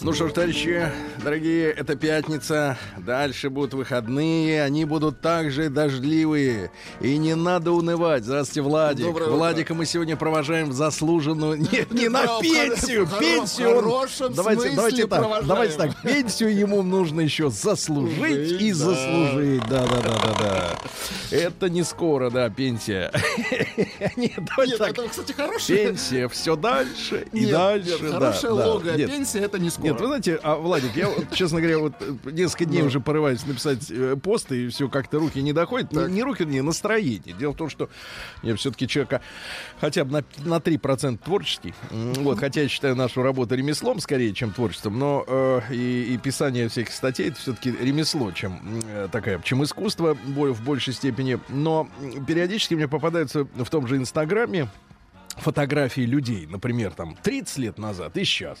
Ну что ж, товарищи, дорогие, это пятница. Дальше будут выходные. Они будут также дождливые. И не надо унывать. Здравствуйте, Владик. Доброе Владика мы сегодня провожаем в заслуженную... Нет, не на пенсию. хоро- Пенсию. хорошем Давайте, давайте так. провожаем. Давайте так. Пенсию ему нужно еще заслужить и да. заслужить. Да, да, да, да, да. Это не скоро, да, пенсия. Нет, давайте Нет, так. это, кстати, хорошая... Пенсия все дальше и Нет, дальше. нет, хорошая да. Нет, пенсия, это не скоро. Нет, вы знаете, а, Владик, я, вот, честно говоря, вот э, несколько дней уже порываюсь написать э, пост, и все как-то руки не доходят. Не, не руки, не настроение. Дело в том, что я все-таки человека хотя бы на, на 3% творческий. Вот, хотя я считаю нашу работу ремеслом скорее, чем творчеством, но э, и, и писание всяких статей это все-таки ремесло, чем э, такая, чем искусство в большей степени. Но периодически мне попадаются в том же Инстаграме фотографии людей, например, там 30 лет назад и сейчас.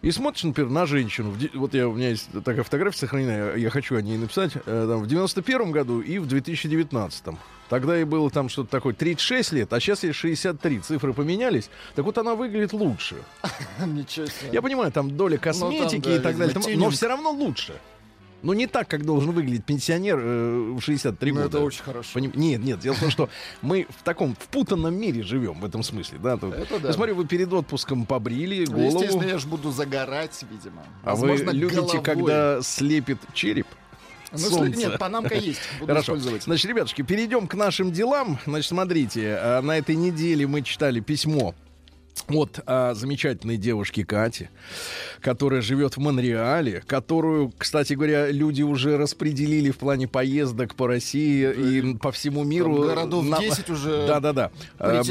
И смотришь, например, на женщину. Вот я, у меня есть такая фотография сохранена, я, хочу о ней написать. э, там, в 91 году и в 2019. Тогда ей было там что-то такое 36 лет, а сейчас ей 63. Цифры поменялись. Так вот она выглядит лучше. Ничего себе. Я понимаю, там доля косметики да, и так далее. но все равно лучше. Но не так, как должен выглядеть пенсионер э, в 63 Ну, года. это очень хорошо. Поним- Нет, нет, дело в том, что мы в таком впутанном мире живем в этом смысле. Да? Тут- Это да. Я смотрю, вы перед отпуском побрили Ну, голову. Естественно, я же буду загорать, видимо. А вы Возможно, любите, головой. когда слепит череп? Ну, солнце? Нет, панамка есть. Буду Хорошо. использовать. Значит, ребятушки, перейдем к нашим делам. Значит, смотрите, а, на этой неделе мы читали письмо от а, замечательной девушки Кати, которая живет в Монреале, которую, кстати говоря, люди уже распределили в плане поездок по России и по всему миру. Там городов На- 10 уже Да-да-да. А,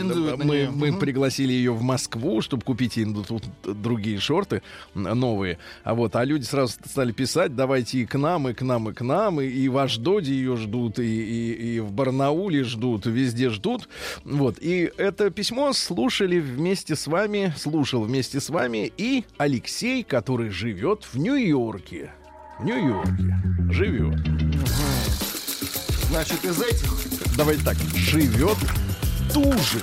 Мы, мы Мгм. пригласили ее в Москву, чтобы купить ей тут другие шорты новые. А вот, а люди сразу стали писать, давайте и к нам, и к нам, и к нам, и, и в Аждоде ее ждут, и, и, и в Барнауле ждут, везде ждут. Вот, и это письмо слушали вместе с вами, слушал вместе с вами и Алексей, который живет в Нью-Йорке. В Нью-Йорке. Живет. Значит, из этих, Давайте так, живет туже.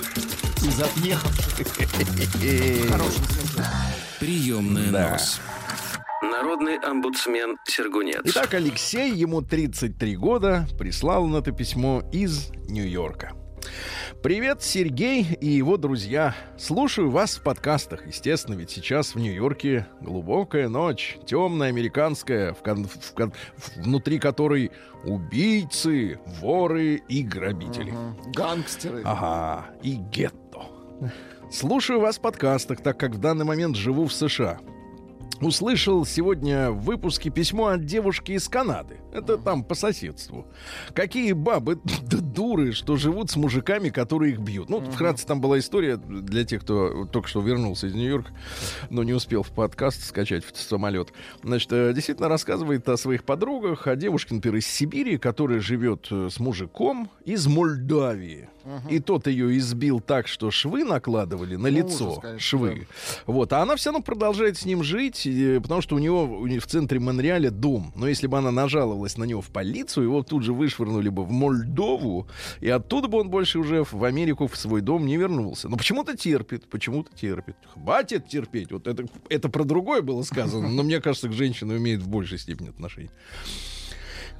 из отъехавших. Приемная Да. нос. Народный омбудсмен Сергунец. Итак, Алексей, ему 33 года, прислал он это письмо из Нью-Йорка. Привет, Сергей и его друзья. Слушаю вас в подкастах. Естественно, ведь сейчас в Нью-Йорке глубокая ночь, темная, американская, в кон- в кон- внутри которой убийцы, воры и грабители. Мгм. Гангстеры. Ага, и гетто. Слушаю вас в подкастах, так как в данный момент живу в США. Услышал сегодня в выпуске письмо от девушки из Канады. Это там по соседству. Какие бабы да дуры, что живут с мужиками, которые их бьют. Ну, вкратце там была история для тех, кто только что вернулся из Нью-Йорка, но не успел в подкаст скачать в самолет. Значит, э, действительно рассказывает о своих подругах, о девушке, например, из Сибири, которая живет э, с мужиком из Молдавии. И тот ее избил так, что швы накладывали на Ну, лицо. ужас, конечно, швы. Вот. А она все равно продолжает с ним жить, э, потому что у него в центре Монреаля дом. Но если бы она нажаловалась на него в полицию, его тут же вышвырнули бы в Молдову, и оттуда бы он больше уже в Америку в свой дом не вернулся. Но почему-то терпит, почему-то терпит. Хватит терпеть. Вот это, это про другое было сказано, но мне кажется, к женщине имеет в большей степени отношение.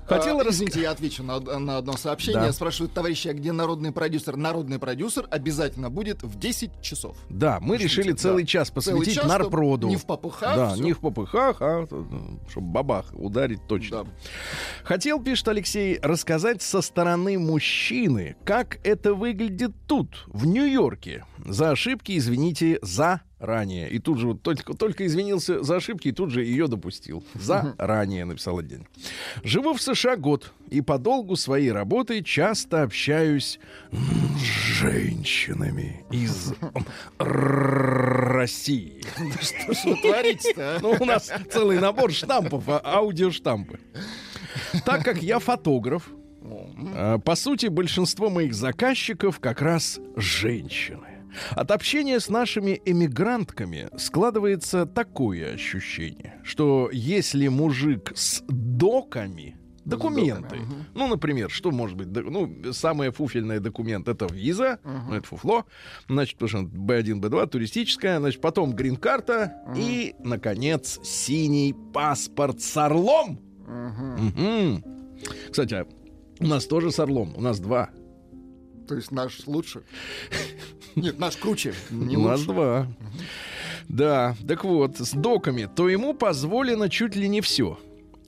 Хотела А, рас- Извините, я отвечу на, на одно сообщение. Да. Спрашивают, товарищи, а где народный продюсер? Народный продюсер обязательно будет в 10 часов. Да, мы Слушайте, решили да. целый час Целый посвятить час, нарпроду. не в попыхах, Да, всё. не в попыхах, а чтобы бабах ударить точно. Да. Хотел, пишет Алексей, рассказать со стороны мужчины, как это выглядит тут, в Нью-Йорке. За ошибки, извините, за ранее. И тут же вот только, только извинился за ошибки и тут же ее допустил. За ранее написал один. Живу в США год и по долгу своей работы часто общаюсь с женщинами из России. Что ж вы творите-то, а? Ну, у нас целый набор штампов, а- аудиоштампы. Так как я фотограф, А, По сути, большинство моих заказчиков как раз женщины. От общения с нашими эмигрантками складывается такое ощущение, что если мужик с доками, документы, мгм. ну, например, что может быть, ну, самый фуфельный документ это виза, ну, это фуфло, значит, потому что B1, B2, туристическая, значит, потом грин-карта и, наконец, синий паспорт с орлом. Мгм. Мгм. Кстати, а у нас тоже с орлом, у нас два. То есть наш лучше? Нет, наш круче. Не у нас два. Да, так вот, с доками, то ему позволено чуть ли не все.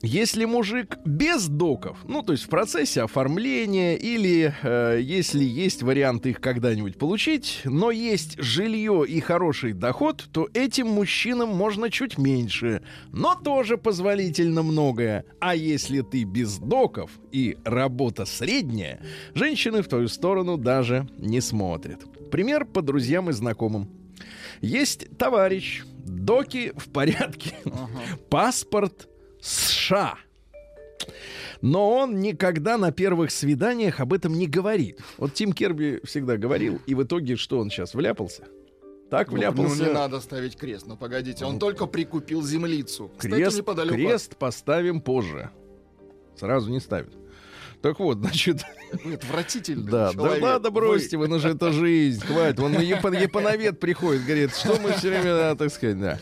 Если мужик без доков, ну, то есть в процессе оформления или э, если есть вариант их когда-нибудь получить, но есть жилье и хороший доход, то этим мужчинам можно чуть меньше, но тоже позволительно многое. А если ты без доков и работа средняя, женщины в твою сторону даже не смотрят. Пример по друзьям и знакомым. Есть товарищ, доки в порядке, паспорт США. Но он никогда на первых свиданиях об этом не говорит. Вот Тим Керби всегда говорил, и в итоге что он сейчас вляпался? Так Ну, Ну, вляпался. не надо ставить крест. Ну, погодите, он только прикупил землицу. Кстати, Крест, неподалеку. крест поставим позже. Сразу не ставят. Так вот, значит, Вы отвратительный да, да ладно, бросьте вы, ну же это жизнь, хватит. Япон, японовед приходит, говорит, что мы все время, да, так сказать, да.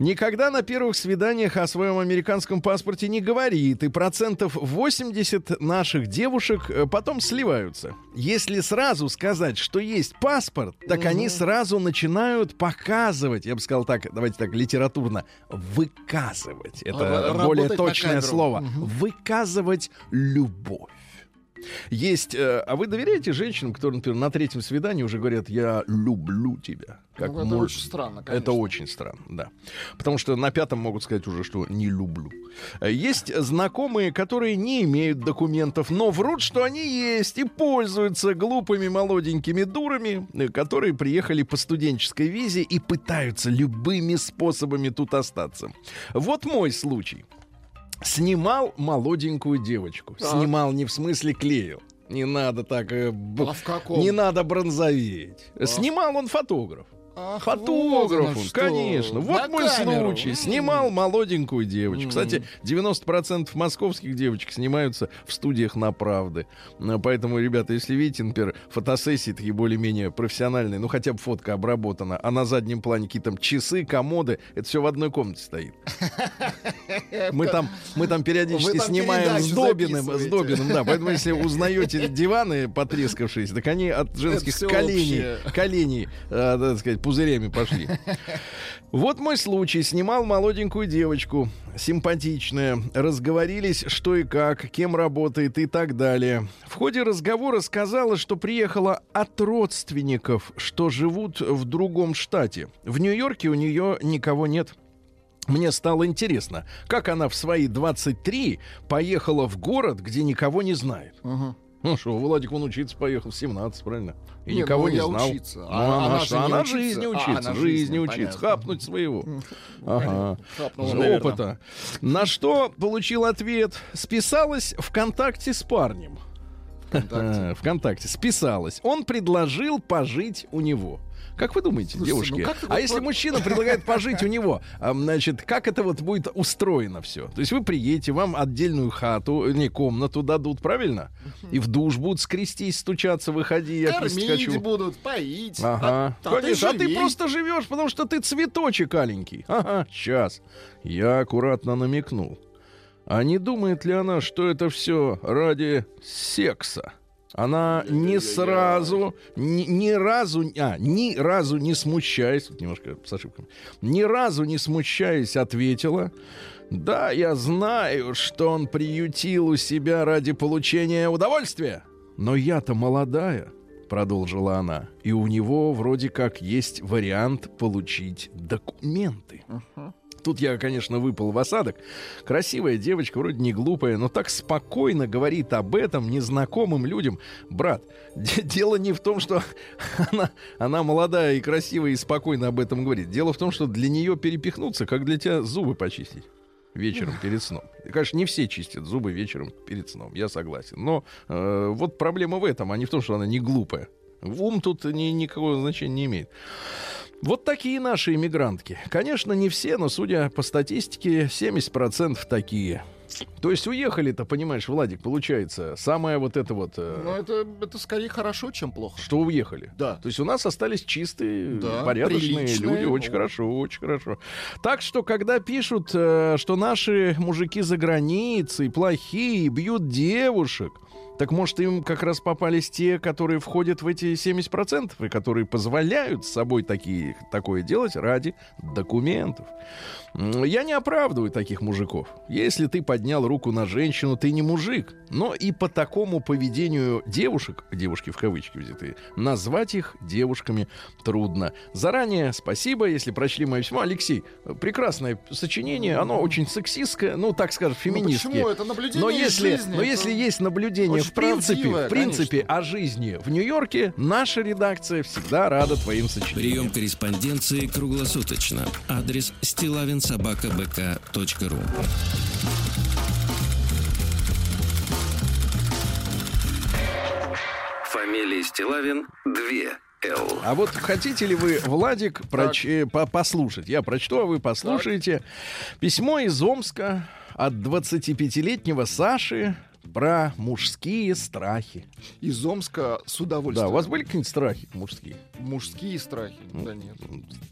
Никогда на первых свиданиях о своем американском паспорте не говорит, и процентов 80 наших девушек э, потом сливаются. Если сразу сказать, что есть паспорт, так они сразу начинают показывать, я бы сказал так, давайте так, литературно, выказывать. Это более работать на точное слово. Выказывать любовь. Есть, э, а вы доверяете женщинам, которые, например, на третьем свидании уже говорят, я люблю тебя. Как Ну, это мой- очень странно, Это конечно. очень странно, да. Потому что на пятом могут сказать уже, что не люблю. Э, Есть знакомые, которые не имеют документов, но врут, что они есть, и пользуются глупыми молоденькими дурами, э, которые приехали по студенческой визе и пытаются любыми способами тут остаться. Вот мой случай. Снимал молоденькую девочку. Так. Снимал не в смысле клеил. Не надо так... э, А в каком? Не надо бронзоветь. Снимал он фотограф. Ах, Фотограф он, конечно. Вот На мой камеру. случай. Снимал молоденькую девочку. Кстати, 90% московских девочек снимаются в студиях на правды. А, Поэтому, ребята, если видите, например, фотосессии такие более-менее профессиональные, ну хотя бы фотка обработана, а на заднем плане какие-то там часы, комоды, это все в одной комнате стоит. Мы там, мы там периодически там снимаем с Добиным, с. Добиным, да. Поэтому если узнаете диваны потрескавшиеся, так они от женских коленей, коленей, э, так сказать, пузырями пошли. Вот мой случай. Снимал молоденькую девочку, симпатичная. Разговорились, что и как, кем работает и так далее. В ходе разговора сказала, что приехала от родственников, что живут в другом штате. В Нью-Йорке у нее никого нет. Мне стало интересно, как она в свои 23 поехала в город, где никого не знает. Мгм. Ну что, Владик, он учиться поехал в 17, правильно? И Не, никого ну, не знал. учиться. Ну, А она, она ж- же не она учится. жизни А, учится, она жизни жизни, учится, понятно. хапнуть своего. Ага. Хапнула, наверное. Опыта. На что получил ответ? Списалась ВКонтакте с парнем. ВКонтакте. ВКонтакте. Списалась. Он предложил пожить у него. Как вы думаете, Слушайте, девушки? ну как ты а вот если вот- мужчина предлагает пожить у него, значит, как это вот будет устроено все? То есть вы приедете, вам отдельную хату, не комнату дадут, правильно? И в душ будут скрестись, стучаться, выходи, я Кормить хочу. будут, поить. Ага. А, а ты Конечно, а ты просто живешь, потому что ты цветочек аленький. Ага, сейчас. Я аккуратно намекнул. А не думает ли она, что это все ради секса? Она не сразу, ни, ни разу, а, ни разу не смущаясь, тут немножко с ошибками, ни разу не смущаясь, ответила, да, я знаю, что он приютил у себя ради получения удовольствия, но я-то молодая, продолжила она, и у него вроде как есть вариант получить документы. Тут я, конечно, выпал в осадок. Красивая девочка, вроде не глупая, но так спокойно говорит об этом незнакомым людям. Брат, де- дело не в том, что она, она молодая и красивая и спокойно об этом говорит. Дело в том, что для нее перепихнуться, как для тебя зубы почистить. вечером перед сном. И, Конечно, не все чистят зубы вечером перед сном, я согласен. Но э, вот проблема в этом, а не в том, что она не глупая. Ум тут ни, никакого значения не имеет. Вот такие наши иммигрантки. Конечно, не все, но, судя по статистике, 70% такие. То есть уехали-то, понимаешь, Владик, получается, самое вот это вот... э, Ну, это, это скорее хорошо, чем плохо. что уехали. Да. То есть у нас остались чистые, Да, порядочные приличные. люди. Очень О. хорошо, очень хорошо. Так что, когда пишут, э, что наши мужики за границей плохие, бьют девушек, так может им как раз попались те, которые входят в эти 70% и которые позволяют с собой такие, такое делать ради документов. Я не оправдываю таких мужиков. Если ты поднял руку на женщину, ты не мужик. Но и по такому поведению девушек, девушки в кавычки взятые, назвать их девушками трудно. Заранее спасибо, если прочли мое письмо. Алексей, прекрасное сочинение, оно очень сексистское, ну, так скажем, Ну, феминистское. почему? Это наблюдение Но если, жизни, но это если есть наблюдение в принципе, в принципе конечно. о жизни в Нью-Йорке, наша редакция всегда рада твоим сочинениям. Прием корреспонденции круглосуточно. Адрес стилавинсобакабк.ру Фамилия Стилавин 2 Л. А вот хотите ли вы, Владик, проч- э, по- послушать? Я прочту, а вы послушаете. Письмо из Омска от 25-летнего Саши про мужские страхи. Из Омска с Да, удовольствием. у вас были какие-нибудь страхи мужские? Мужские страхи. Да нет.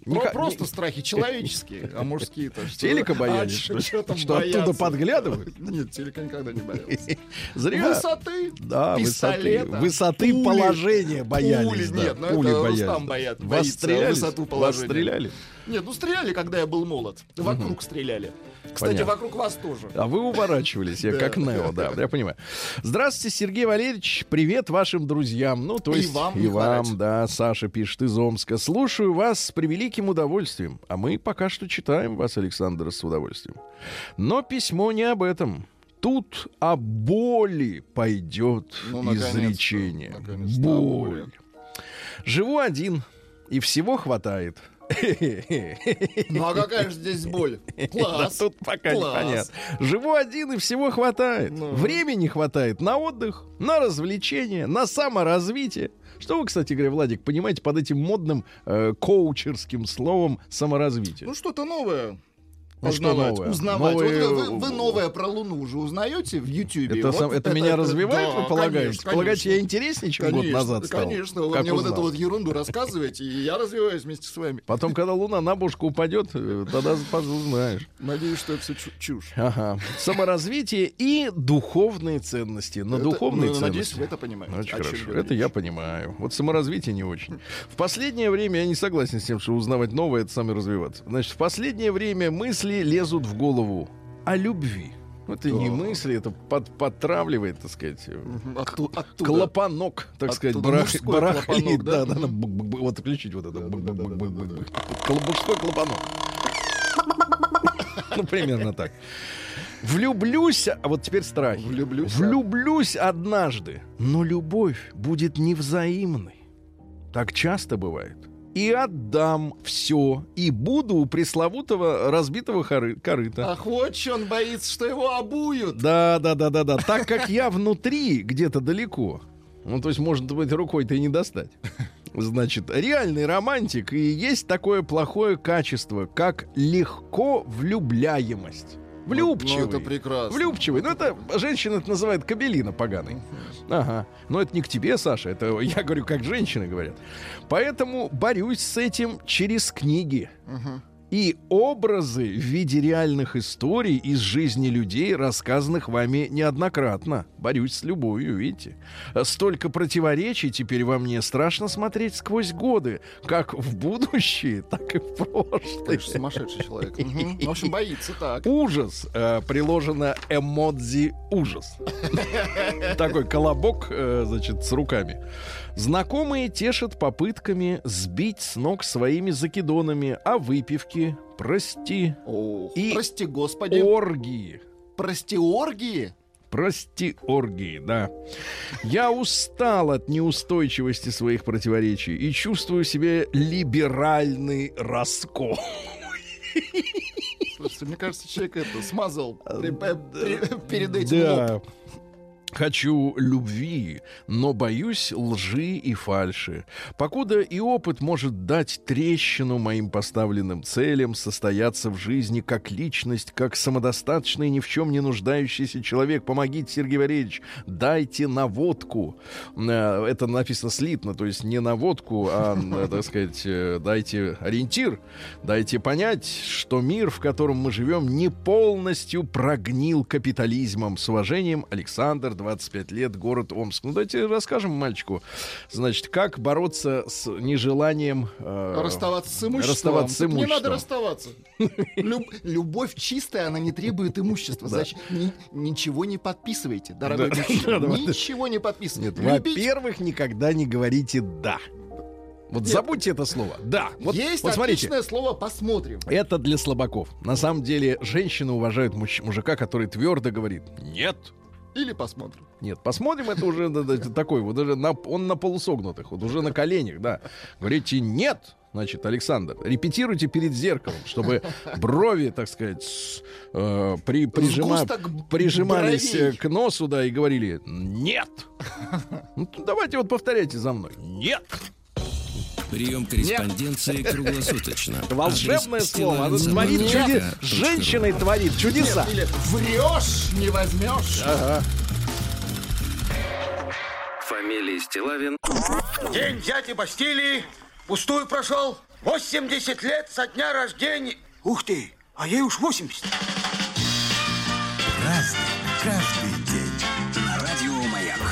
Не ка- просто не- страхи человеческие, а мужские-то что? Телека боялись, А, что, там что оттуда подглядывают? Нет, телека никогда не боялся. Зря. Высоты, Да, высоты, высоты пули, положения боялись. пули. да, Нет, ну пули это боялись. Рустам боят- Вас боится стреляли? высоту Вас положения. стреляли? Нет, ну стреляли, когда я был молод. Вокруг стреляли. Кстати, Понятно. вокруг вас тоже. А вы уворачивались, я как Нео, да, я понимаю. Здравствуйте, Сергей Валерьевич, привет вашим друзьям. Ну, то И есть вам, и вам, да, Саша пишет из Омска. Слушаю вас с превеликим удовольствием, а мы пока что читаем вас, Александр, с удовольствием. Но письмо не об этом. Тут о боли пойдет Ну, изречение. наконец-то. Боль. Живу один, и всего хватает. Ну а какая же здесь боль? Да Класс. тут пока Класс. непонятно. Живу один, и всего хватает. Ну. Времени хватает на отдых, на развлечения, на саморазвитие. Что вы, кстати говоря, Владик, понимаете под этим модным э, коучерским словом саморазвитие? Ну что-то новое. Ну, что Узнавать, новое? узнавать. Новые- Вот вы, вы новое про Луну уже узнаете в Ютьюбе? это, Вот сам- это меня развивает, да, вы полагаете? конечно, Полагаете, конечно. я интереснее, чем Конечно, год назад стал? Конечно, вы Как мне вот узнал? эту вот ерунду рассказываете, и я развиваюсь вместе с вами. Потом, когда Луна на бошку упадет, э, тогда узнаешь. Надеюсь, что это все чушь. Ага. Саморазвитие и духовные ценности. На Это- духовные ну, ценности. Надеюсь, вы это понимаете. Очень хорошо. Это я понимаю. Вот саморазвитие не очень. В последнее время я не согласен с тем, что узнавать новое это саморазвиваться. Значит, в последнее время мысли лезут в голову о любви. Ну, Это не Да. мысли, это под, подтравливает, так сказать, э, отту- оттуда. клапанок, так сказать, Оттуда барах- мужской барахлит. Да, да? да. Вот включить вот это. Мужской клапанок. Ну, примерно так. Влюблюсь, а вот теперь страхи. Влюблюсь? Влюблюсь однажды, но любовь будет невзаимной. Так часто бывает. И отдам все, и буду у пресловутого разбитого хоры- корыта. Ах, вот чё он боится, что его обуют. Да, да, да, да, да. Так как я внутри, где-то далеко. Ну, то есть, может быть, рукой-то и не достать. Значит, реальный романтик и есть такое плохое качество, как легко влюбляемость. Влюбчивый. Ну, это прекрасно. Влюбчивый. Ну, это женщина это называет кабелина поганый. Ага. Но это не к тебе, Саша. Это я говорю, как женщины говорят. Поэтому борюсь с этим через книги. Мгм. И образы в виде реальных историй из жизни людей, рассказанных вами неоднократно. Борюсь с любовью, видите. Столько противоречий теперь во мне. Страшно смотреть сквозь годы. Как в будущее, так и в прошлое. Конечно, сумасшедший человек. Мгм. В общем, боится так. Ужас. э, приложено эмодзи ужас. Такой колобок, э, значит, с руками. Знакомые тешат попытками сбить с ног своими закидонами о выпивке, прости, Ох, И- Прости, господи. оргии. Прости, оргии? Прости, оргии, да. Я устал от неустойчивости своих противоречий и чувствую себе либеральный раскол. Слушайте, мне кажется, человек это смазал при- при- перед этим лоб. Хочу любви, но боюсь лжи и фальши. Покуда и опыт может дать трещину моим поставленным целям, состояться в жизни как личность, как самодостаточный, ни в чем не нуждающийся человек. Помогите, Сергей Валерьевич, дайте наводку. Э, Это написано слитно, то есть не наводку, а, э, так сказать, э, дайте ориентир, дайте понять, что мир, в котором мы живем, не полностью прогнил капитализмом. С уважением, Александр, 25 лет, город Омск. Ну, давайте расскажем мальчику, значит, как бороться с нежеланием... э, Расставаться с имуществом. расставаться с Так Не имуществом. надо расставаться. Люб- любовь чистая, она не требует имущества. Значит, ни- ничего не подписывайте, дорогой мужчина. Ничего не подписывайте. Во-первых, никогда не говорите «да». Вот Нет. забудьте это слово. Да. Вот, Есть вот смотрите. отличное слово «посмотрим». Это для слабаков. На самом деле, женщины уважают муж- мужика, который твердо говорит «нет». Или посмотрим. Нет, посмотрим, это уже такой вот, уже на, он на полусогнутых, вот уже на коленях, да. Говорите «нет», значит, Александр, репетируйте перед зеркалом, чтобы брови, так сказать, э, при, прижима- прижимались бровей. э, к носу, да, и говорили «нет». Ну, давайте вот повторяйте за мной «нет». Прием корреспонденции круглосуточно. Волшебное Адрес слово, оно стилавин творит ру. Женщиной творит чудеса. Или врешь, не возьмешь. Ага. Фамилия Стилавин День дяди Бастилии пустую прошел. 80 лет со дня рождения. Ух ты, а ей уж 80.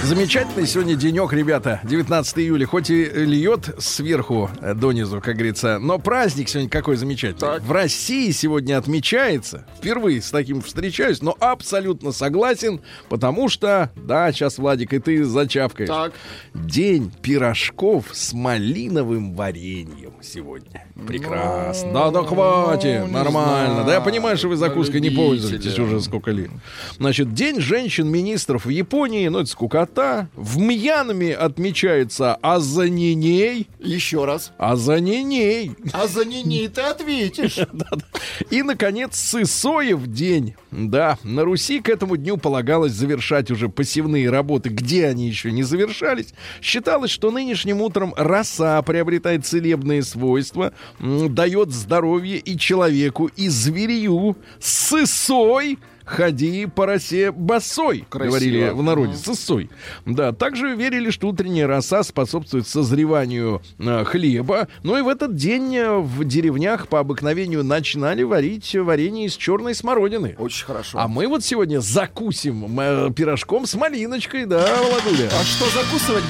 Замечательный сегодня денек, ребята. 19 июля. Хоть и льет сверху э, донизу, как говорится, но праздник сегодня какой замечательный. В России сегодня отмечается. Впервые с таким встречаюсь, но абсолютно согласен, потому что, да, сейчас, Владик, и ты зачавкаешь. Так. День пирожков с малиновым вареньем сегодня. Прекрасно. Да, да хватит. не Нормально. знаю. Да я понимаю, что вы закуской не пользуетесь уже сколько лет. Значит, День женщин-министров в Японии, ну это скукота. В Мьянме отмечается Азаниней. Еще раз. Азаниней. А за ней ты ответишь. И, наконец, Сысоев день. Да, на Руси к этому дню полагалось завершать уже посевные работы, где они еще не завершались. Считалось, что нынешним утром роса приобретает целебные свойства, дает здоровье и человеку, и зверью. Сысой Ходи по росе босой, Красиво. говорили в народе, сысой. Да, также верили, что утренняя роса способствует созреванию э, хлеба. Ну и в этот день э, в деревнях по обыкновению начинали варить варенье из черной смородины. Очень хорошо. А мы вот сегодня закусим э, пирожком с малиночкой, да, Владуля? А что закусывать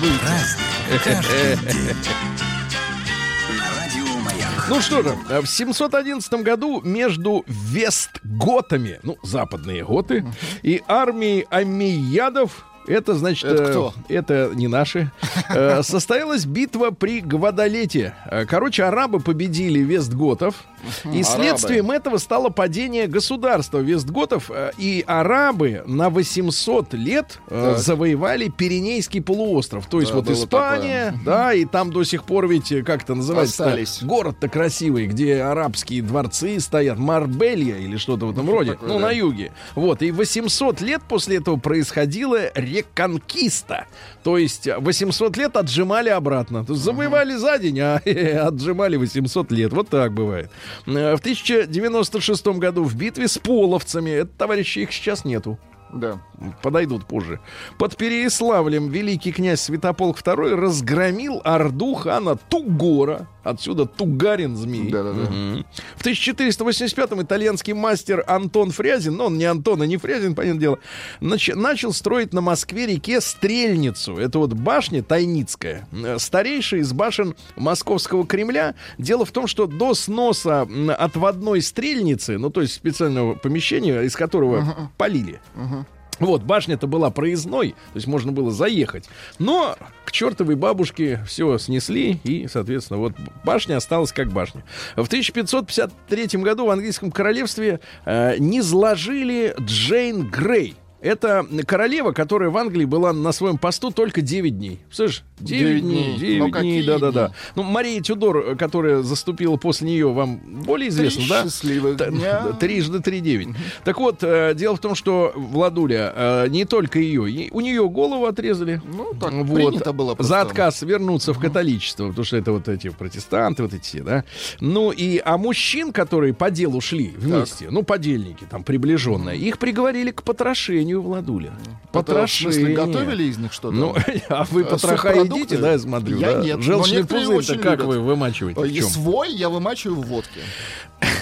каждый день. Ну что же, в 711 году между Вестготами, ну, западные готы, и армией амиядов это значит, Это э, кто? это не наши. Э, Состоялась битва при Гвадалете. Э, Короче, арабы победили Вестготов, и следствием этого стало падение государства Вестготов, и арабы на 800 лет Так. завоевали Пиренейский полуостров. То есть Да, вот Испания, да, и там до сих пор ведь, как это называется, город-то красивый, где арабские дворцы стоят, Марбелья или что-то в этом роде, такое, ну, да. на юге. Вот, и 800 лет после этого реконкиста. То есть 800 лет отжимали обратно. То есть завоевали за день, а отжимали 800 лет. Вот так бывает. Э, В 1096 году в битве с половцами, это, товарищи, их сейчас нету Да. Подойдут позже. Под Переяславлем великий князь Святополк II разгромил орду хана Тугора. Отсюда Тугарин змей. Да-да-да. Мгм. В 1485-м итальянский мастер Антон Фрязин, но он не Антон, а не Фрязин, понятное дело, нач- начал строить на Москве-реке Стрельницу. Это вот башня Тайницкая, э, старейшая из башен Московского Кремля. Дело в том, что до сноса отводной стрельницы, ну то есть специального помещения, из которого полили, вот, башня-то была проездной, то есть можно было заехать. Но к чертовой бабушке все снесли, и, соответственно, вот башня осталась как башня. В 1553 году в английском королевстве э, не сложили Джейн Грей. Это королева, которая в Англии была на своем посту только 9 дней. Слышь, 9, Девять дней, дней. 9 Ну, дней, какие да-да-да. Ну, Мария Тюдор, которая заступила после нее, вам более известно, Три да? счастливых Т- дня. Трижды три девять. Так вот, э, дело в том, что Владуля, э, не только ее, у нее голову отрезали. Ну, так Вот. принято было просто. За отказ вернуться в католичество, потому что это вот эти протестанты, вот эти все, да. Ну и, а мужчин, которые по делу шли вместе, ну, подельники там приближенные, их приговорили к потрошению Владуля. Это, в смысле, Потрошение. готовили из них что-то? Ну, а вы Э, потроха едите, да, я смотрю, Я да? нет, Желчный очень как любят. вы вымачиваете? Э, и чем? Свой я вымачиваю в водке.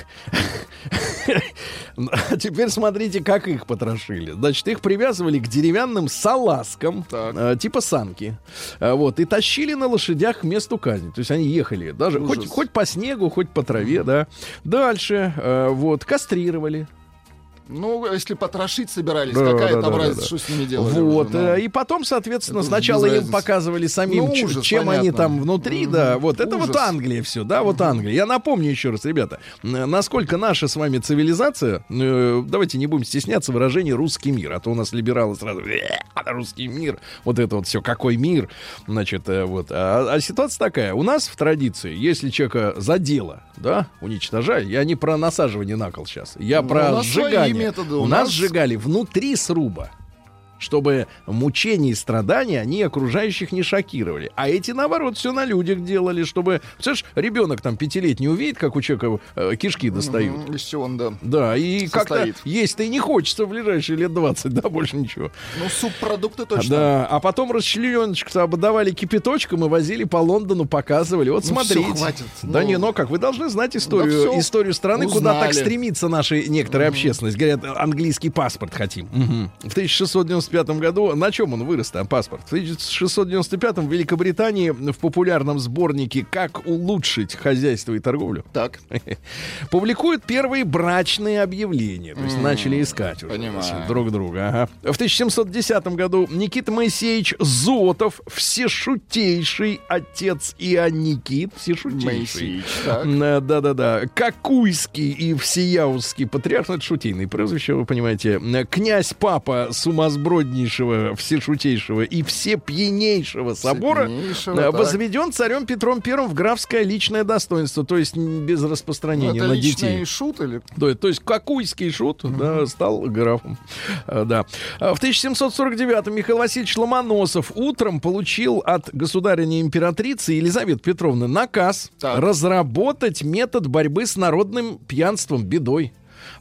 А теперь смотрите, как их потрошили. Значит, их привязывали к деревянным салазкам, э, типа санки. Э, вот, и тащили на лошадях к месту казни. То есть они ехали даже хоть, Ужас. хоть по снегу, хоть по траве, да. Дальше, э, вот, кастрировали. Ну, если потрошить собирались, Да, какая да, там да, разница, да. что с ними делали? Вот, ну? э, и потом, соответственно, сначала им показывали самим, Ну, ужас, чем они понятно. там внутри, да. Вот это вот Ужас. Англия все, да, вот Англия. Я напомню еще раз, ребята, насколько наша с вами цивилизация, э, давайте не будем стесняться выражения «русский мир», а то у нас либералы сразу «Э, «русский мир», вот это вот все, какой мир, значит, э, вот. А, а ситуация такая, у нас в традиции, если человека задело, да, уничтожали, я не про насаживание на кол сейчас, я Ну, про сжигание. Методы, у у нас нас- сжигали внутри сруба чтобы мучения и страдания они окружающих не шокировали. А эти, наоборот, все на людях делали, чтобы... Представляешь, ребенок там пятилетний увидит, как у человека э, кишки достают. Мгм, Из чего он, да. Да, и как-то есть-то и не хочется в ближайшие лет 20, да, больше ничего. Ну, субпродукты точно. Да, а потом расчленочку обдавали кипяточком и возили по Лондону, показывали. Вот Ну, смотрите. всё, хватит. Да Ну, не, но как, вы должны знать историю, всё, историю страны, куда так узнали. стремится наша некоторая общественность. Говорят, английский паспорт хотим. Мгм. В 1695 году, на чем он вырос там, паспорт? В 1695 в Великобритании в популярном сборнике «Как улучшить хозяйство и торговлю» Так. публикуют первые брачные объявления. То есть начали искать уже понимаю. друг друга. Ага. В 1710 году Никита Моисеевич Зотов, всешутейший отец Ионикит, всешутейший. Моисеевич, э, Да-да-да. Какуйский и всеяузский патриарх, ну это шутейные прозвища, вы понимаете. Э, Князь Папа сумасброднейшего, всешутейшего и всепьянейшего собора Всепьянейшего, э, так. возведен царем Петром Первым в графское личное достоинство, то есть без Ну, распространения это на детей. шут или... То, то есть какуйский шут да, стал графом. А, да. В 1749 Михаил Васильевич Ломоносов утром получил от государыни императрицы Елизаветы Петровны наказ Так. разработать метод борьбы с народным пьянством, бедой.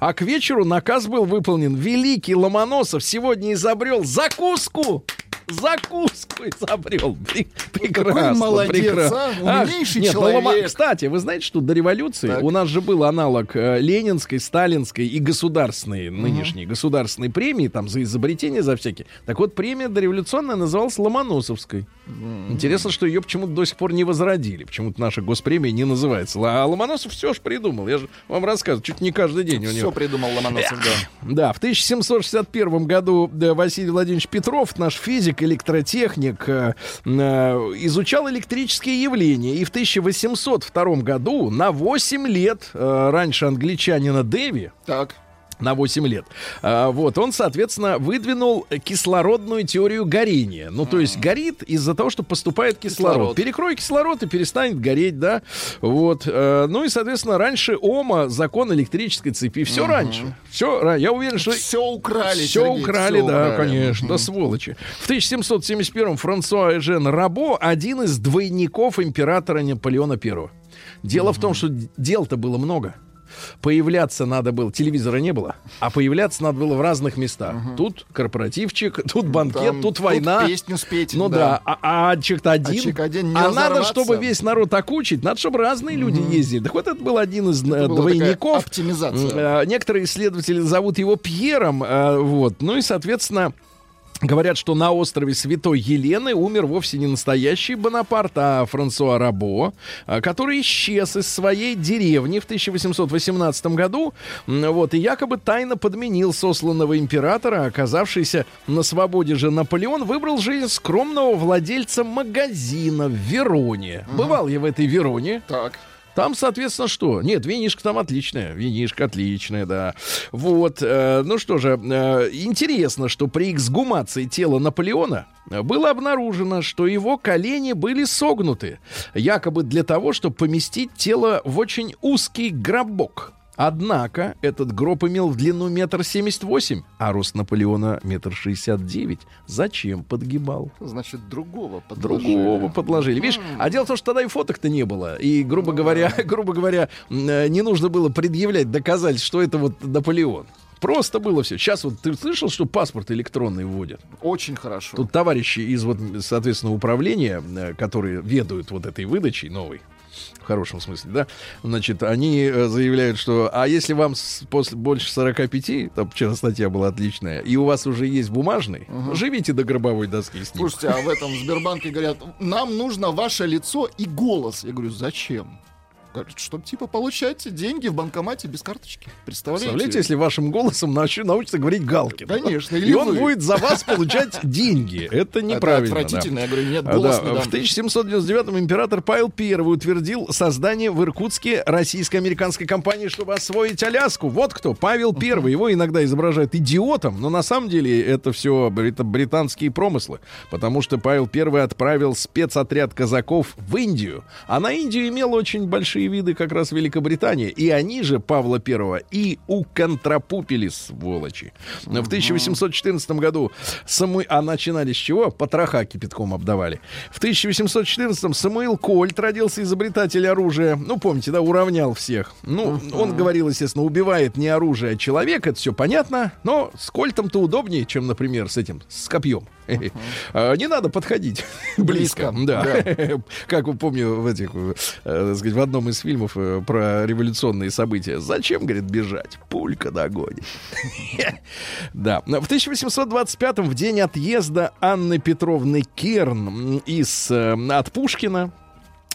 А к вечеру наказ был выполнен. Великий Ломоносов сегодня изобрел закуску. Закуску изобрел. Пре- Прекрасно, молодец, прекрасно. а? Умнейший нет, ну, человек. Кстати, вы знаете, что до революции Так. у нас же был аналог э, ленинской, сталинской и государственной, нынешней государственной премии, там, за изобретение, за всякие. Так вот, премия дореволюционная называлась Ломоносовской. Интересно, что ее почему-то до сих пор не возродили. Почему-то наша госпремия не называется. А Ломоносов все ж придумал. Я же вам рассказываю, чуть не каждый день у него. Все придумал Ломоносов, да. Да, в 1761 году да, Василий Владимирович Петров, наш физик, электротехник, э, э, изучал электрические явления. И в 1802 году, на 8 лет э, раньше англичанина Дэви, Так. На 8 лет. А, вот, он, соответственно, выдвинул кислородную теорию горения. Ну, то есть горит из-за того, что поступает кислород. Кислород. Перекрой кислород и перестанет гореть, да. Вот. э, ну и, соответственно, раньше Ома, закон электрической цепи. Все раньше. Все, я уверен, что... Все украли, Все Сергей, украли, да, украли. конечно, да, сволочи. В 1771-м Франсуа Эжен Рабо один из двойников императора Наполеона I. Дело в том, что дел-то было много. Появляться надо было, телевизора не было, а появляться надо было в разных местах. Тут корпоративчик, тут банкет, Там, тут война. песню спеть. Ну да, а, а человек-то один. человек один, не а надо, чтобы весь народ окучить, надо, чтобы разные люди ездили. Так вот это был один из э, была такая двойников. оптимизация. Э, Некоторые исследователи зовут его Пьером. э, Вот. Ну и, соответственно, Говорят, что на острове Святой Елены умер вовсе не настоящий Бонапарт, а Франсуа Рабо, а, который исчез из своей деревни в 1818 году, вот, и якобы тайно подменил сосланного императора, оказавшийся на свободе же Наполеон, выбрал жизнь скромного владельца магазина в Вероне. Бывал я в этой Вероне. Так. Там, соответственно, что? Нет, винишка там отличная. Винишка отличная, да. Вот. э, ну что же, э, интересно, что при эксгумации тела Наполеона э, было обнаружено, что его колени были согнуты. Якобы для того, чтобы поместить тело в очень узкий гробок. Однако этот гроб имел в длину метр семьдесят восемь, а рост Наполеона метр шестьдесят девять. Зачем подгибал? Значит, другого подложили. Другого подложили. Видишь, а дело в том, что тогда и фоток-то не было. И, грубо говоря, грубо говоря, э, не нужно было предъявлять, доказать, что это вот Наполеон. Просто было все. Сейчас вот ты слышал, что паспорт электронный вводят? Очень хорошо. Тут товарищи из вот, соответственно, управления, э, которые ведают вот этой выдачей новой, в хорошем смысле, да, значит, они э, заявляют, что, а если вам после больше 45, там вчера статья была отличная, и у вас уже есть бумажный, живите до гробовой доски с ним. Слушайте, а в этом Сбербанке говорят, нам нужно ваше лицо и голос. Я говорю, зачем? Чтобы типа получать деньги в банкомате без карточки. Представляете? Представляете, если вашим голосом научи- научится говорить Галкин? Конечно, И он вы. будет за вас получать деньги. Это Это неправильно. да. отвратительно. Я говорю, нет, А, голос да, не дам. В 1799 император Павел I утвердил создание в Иркутске российско-американской компании, чтобы освоить Аляску. Вот кто, Павел I. Его иногда изображают идиотом, но на самом деле это все британские промыслы, потому что Павел I отправил спецотряд казаков в Индию, а на Индию имела очень большие виды как раз Великобритания, и они же Павла I и уконтрапупили, сволочи. В 1814 году Саму... А начинали с чего? Потроха кипятком обдавали. В 1814 Самуил Кольт родился изобретатель оружия. Ну, помните, да, уравнял всех. Ну, он говорил, естественно, убивает не оружие, а человек. Это все понятно. Но с Кольтом-то удобнее, чем, например, с этим, с копьем. Не надо подходить близко. Да. Как вы помню в этих, э, сказать, в одном из фильмов э, про революционные события. Зачем, говорит, бежать? Пулька догонит. Да. В 1825 в день отъезда Анны Петровны Керн из, э, от Пушкина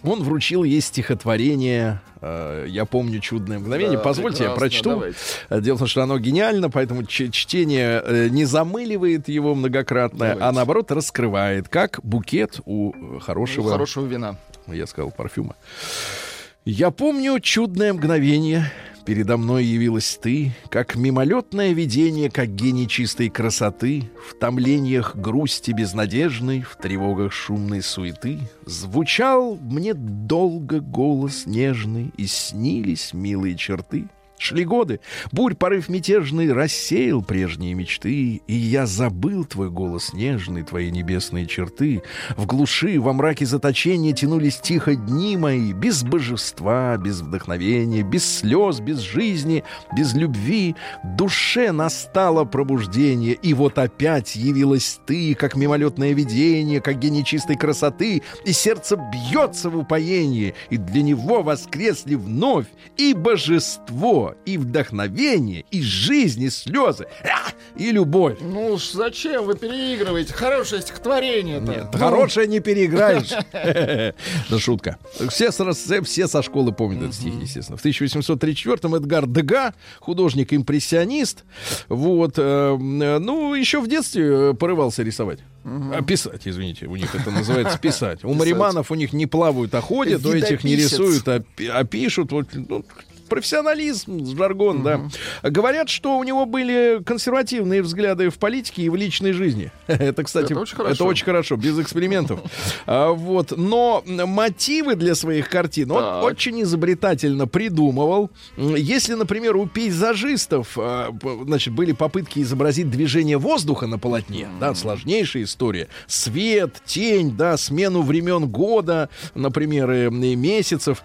он вручил ей стихотворение э, «Я помню чудное мгновение». Да, Позвольте, я прочту. давайте. Дело в том, что оно гениально, поэтому чтение э, не замыливает его многократно, а Давайте. наоборот раскрывает, как букет у э, хорошего, Хорошего вина. я сказал, парфюма. Я помню чудное мгновение. Передо мной явилась ты, как мимолетное видение, как гений чистой красоты, в томлениях грусти безнадежной, в тревогах шумной суеты. Звучал мне долго голос нежный, и снились милые черты. Шли годы, бурь порыв мятежный рассеял прежние мечты, и я забыл твой голос нежный, твои небесные черты. В глуши, во мраке заточения тянулись тихо дни мои, без божества, без вдохновения, без слез, без жизни, без любви. Душе настало пробуждение, и вот опять явилась ты, как мимолетное видение, как гений чистой красоты, и сердце бьется в упоении, и для него воскресли вновь и божество, и вдохновение, и жизнь, и слезы, и любовь. Ну уж зачем вы переигрываете? Хорошее стихотворение-то. Нет, Ну, хорошее не переиграешь. Да шутка. Все, рас- все со школы помнят этот стих, естественно. В 1834-м Эдгар Дега, художник-импрессионист, вот, э, э, ну, еще в детстве э, порывался рисовать. А, писать, извините, у них это называется писать. У мариманов у них не плавают, а ходят, у этих не рисуют, а, а пишут. Вот, ну, профессионализм, жаргон, да. Говорят, что у него были консервативные взгляды в политике и в личной жизни. Это, кстати, Это очень хорошо. это очень хорошо, без экспериментов. А, Вот, но мотивы для своих картин он Так. очень изобретательно придумывал. Если, например, у пейзажистов, а, значит, были попытки изобразить движение воздуха на полотне, да, сложнейшая история. Свет, тень, да, смену времен года, например, и, и месяцев.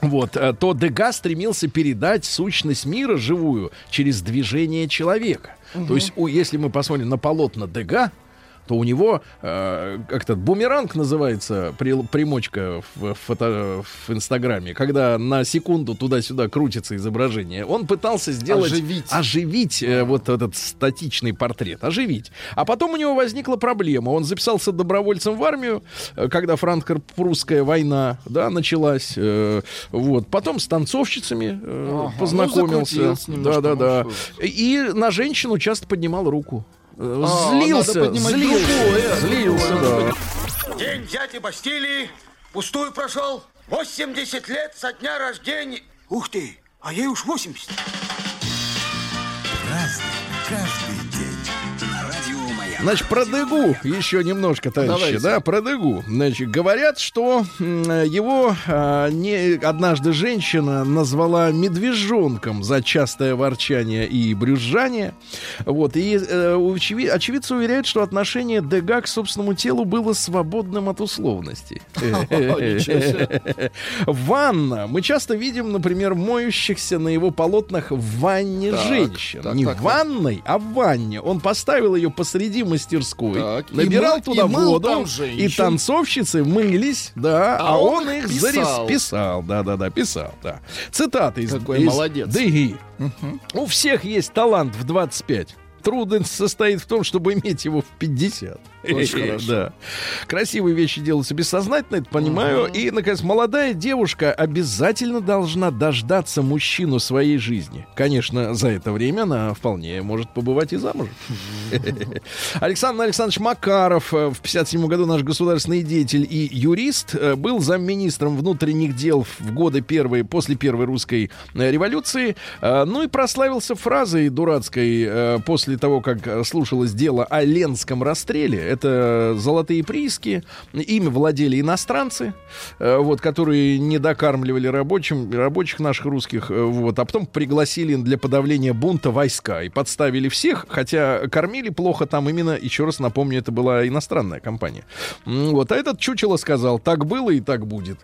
Вот, э, то Дега стремился передать сущность мира живую через движение человека. То есть, у- если мы посмотрим на полотна Дега, то у него э, как-то бумеранг называется при- примочка в, фото, в Инстаграме, когда на секунду туда-сюда крутится изображение. Он пытался сделать Оживить. оживить э, вот этот статичный портрет, оживить. А потом у него возникла проблема. Он записался добровольцем в армию, э, когда франко-прусская война, да, началась. э, вот. Потом с танцовщицами э, Ага, ну, познакомился. немножко, да, да, ну да. И на женщину часто поднимал руку. А, Злился, злился, злился, да. День взятия Бастилии пустую прошел. 80 лет со дня рождения. Ух ты, а ей уж 80. Значит, про Дегу еще немножко, товарищи, Давайте. да, про Дегу. Значит, говорят, что его а, не, однажды женщина назвала медвежонком за частое ворчание и брюзжание. Вот, и э, очеви- очевидцы уверяют, что отношение Дега к собственному телу было свободным от условностей. Ванна. Мы часто видим, например, моющихся на его полотнах в ванне женщин. Не в ванной, а в ванне. Он поставил ее посреди мастерской, Так, и набирал мыл- туда и воду, там и танцовщицы мылись, да, а, А он, он их писал. зарис- писал. Да-да-да, писал, да. Цитаты из, Какой из молодец. Деги. У всех есть талант в 25. Трудность состоит в том, чтобы иметь его в 50. Очень хорошо. Да. Красивые вещи делаются бессознательно, это понимаю. И, наконец, молодая девушка обязательно должна дождаться мужчину своей жизни. Конечно, за это время она вполне может побывать и замужем. Александр Александрович Макаров, э, в 57 году наш государственный деятель и юрист, э, был замминистром внутренних дел в годы первой, после первой русской э, революции. Ну и прославился фразой дурацкой э, после того, как э, слушалось дело о Ленском расстреле. Это золотые прииски. Ими владели иностранцы, э, вот, которые не докармливали рабочим, рабочих наших русских, э, вот, а потом пригласили для подавления бунта войска и подставили всех, хотя кормили плохо там именно, еще раз напомню, это была иностранная компания. Вот, а этот чучело сказал, так было и так будет.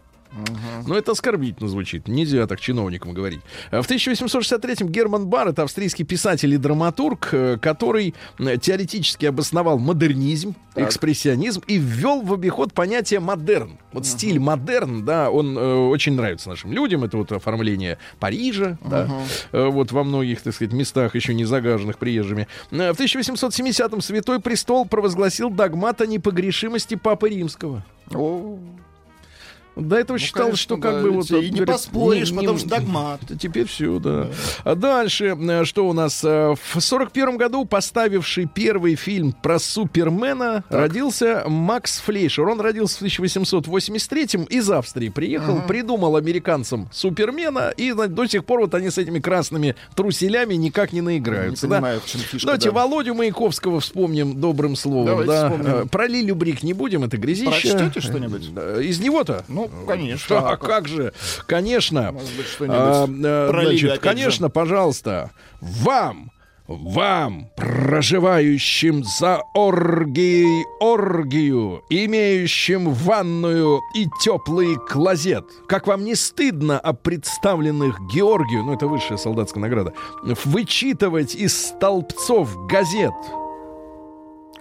Но это оскорбительно звучит. Нельзя так чиновникам говорить. А В 1863-м Герман Барретт, австрийский писатель и драматург, э, который э, теоретически обосновал модернизм, экспрессионизм и ввел в обиход понятие модерн. Вот стиль модерн, да, он э, очень нравится нашим людям. Это вот оформление Парижа, да, э, вот во многих, так сказать, местах еще не загаженных приезжими. Э, В 1870-м Святой Престол провозгласил догмат о непогрешимости Папы Римского. О, До этого Ну, считалось, конечно, что как да, бы вот... и не говорят, поспоришь, не- не- потому что догмат. Теперь все, да. А дальше, э, что у нас? Э, В сорок первом году поставивший первый фильм про Супермена родился Макс Флейшер. Он родился в 1883-м из Австрии. Приехал, придумал американцам Супермена, и до сих пор вот они с этими красными труселями никак не Не наиграются. да? понимаю, фишка. Давайте да. Володю Маяковского вспомним добрым словом. Давайте да. вспомним. Э, Про Лилю Брик не будем, это грязище. Прочтете что-нибудь? Из него-то? Ну, конечно. А как же? Конечно. Может быть, что-нибудь А, э, значит, конечно, пожалуйста, вам, вам, проживающим за оргией оргию, имеющим ванную и теплый клозет, как вам не стыдно о представленных Георгию, ну это высшая солдатская награда, вычитывать из столбцов газет,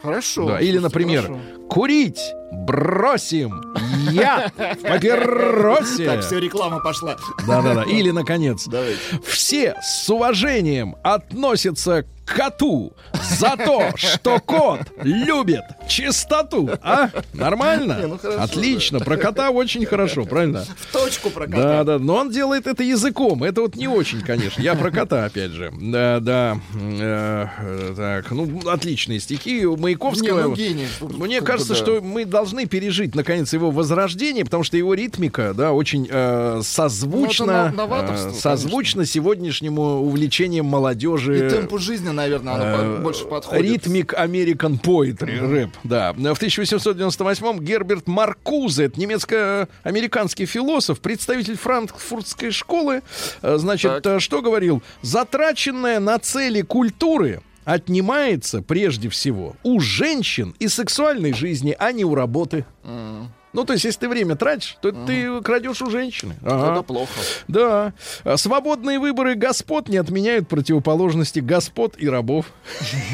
Хорошо. да, или, например, хорошо. Курить бросим яд в папиросе. Так, все, реклама пошла. Да-да-да. Или, наконец, Давайте. все с уважением относятся к коту за то, что кот любит чистоту. А? Нормально? Не, ну хорошо, Отлично. Про кота очень хорошо, правильно? В точку Да, прокатал. да, но он делает это языком. Это вот не очень, конечно. Я про кота, опять же. Да, да. Э, так, ну, отличные стихи у Не, Маяковского. ну гений. Мне бы кажется, да. что мы должны пережить, наконец, его возрождение, потому что его ритмика, да, очень э, созвучна, Ну, э, созвучна сегодняшнему увлечением молодежи. И темпу жизни, наверное, оно Э, больше подходит. Ритмик American Poetry, рэп, да. В 1898-м Герберт Маркузе, это немецко-американский философ, представитель франкфуртской школы, э, значит, Так. э, что говорил? Затраченная на цели культуры отнимается прежде всего у женщин и сексуальной жизни, а не у работы. Ну, то есть, если ты время тратишь, то ты крадешь у женщины. Ага. Это плохо. Да. А Свободные выборы господ не отменяют противоположности господ и рабов.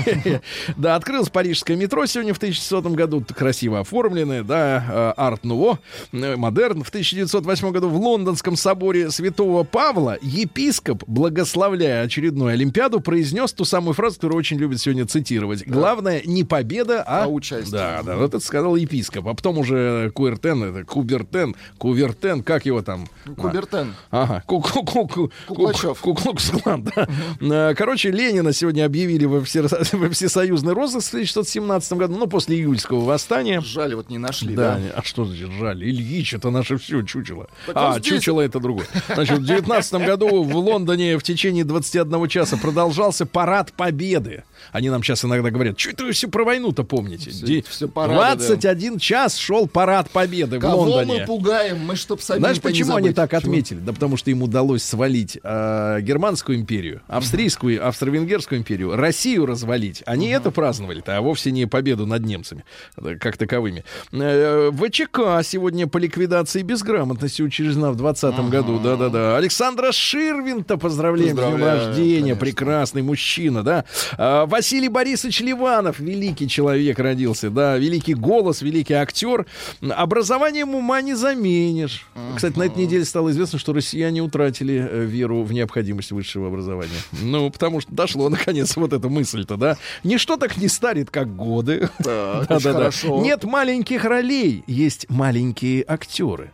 Да, открылось парижское метро сегодня в 1600 году, красиво оформленное, да, арт-нуво, э, модерн. В 1908 году в Лондонском соборе Святого Павла епископ, благословляя очередную Олимпиаду, произнес ту самую фразу, которую очень любят сегодня цитировать. Главное не победа, а... А участие. Да, да, вот это сказал епископ. А потом уже кое Кувертен, это Кубертен, Кувертен, как его там? Кубертен. Ага, Ку-ку-ку-ку- Куклачев. Куклукс-клан, да. Э, Короче, Ленина сегодня объявили во, все- во всесоюзный розыск в 1917 году, ну, после июльского восстания. Жаль, вот не нашли, Да, да? а что значит жаль? Ильич, это наше все чучело. А, чучело это другое. Значит, в 19 году в Лондоне в течение 21 часа продолжался парад победы. Они нам сейчас иногда говорят, что это вы все про войну-то помните? Ди- всё парады, да. 21 час шел парад победы в Кого Лондоне. мы пугаем? Мы чтоб сами Знаешь, почему они так Почему? отметили? Да потому что им удалось свалить э, германскую империю, австрийскую, австро-венгерскую империю, Россию развалить. Они это праздновали-то, а вовсе не победу над немцами, э, как таковыми. Э, ВЧК сегодня по ликвидации безграмотности учреждена в 2020 году. Да-да-да. Александра Ширвинта поздравляем с днем рождения. конечно. Прекрасный мужчина, да. А, Василий Борисович Ливанов, великий человек родился, да, великий голос, великий актер. Образованием ума не заменишь. Кстати, на этой неделе стало известно, что россияне утратили э, веру в необходимость высшего образования. Ну, потому что дошло, наконец, вот эта мысль-то, да. Ничто так не старит, как годы. Так, очень хорошо. Нет маленьких ролей, есть маленькие актеры.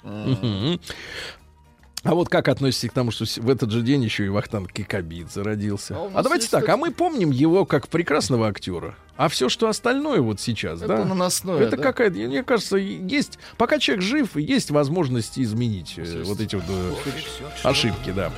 А вот как относитесь к тому, что в этот же день еще и Вахтанг Кикабидзе родился? А А, давайте так, а мы помним его как прекрасного актера. А все, что остальное вот сейчас, Это да? наносное, Это да? какая-то, мне кажется, есть, пока человек жив, есть возможность изменить э, вот эти вот э, ошибки, да.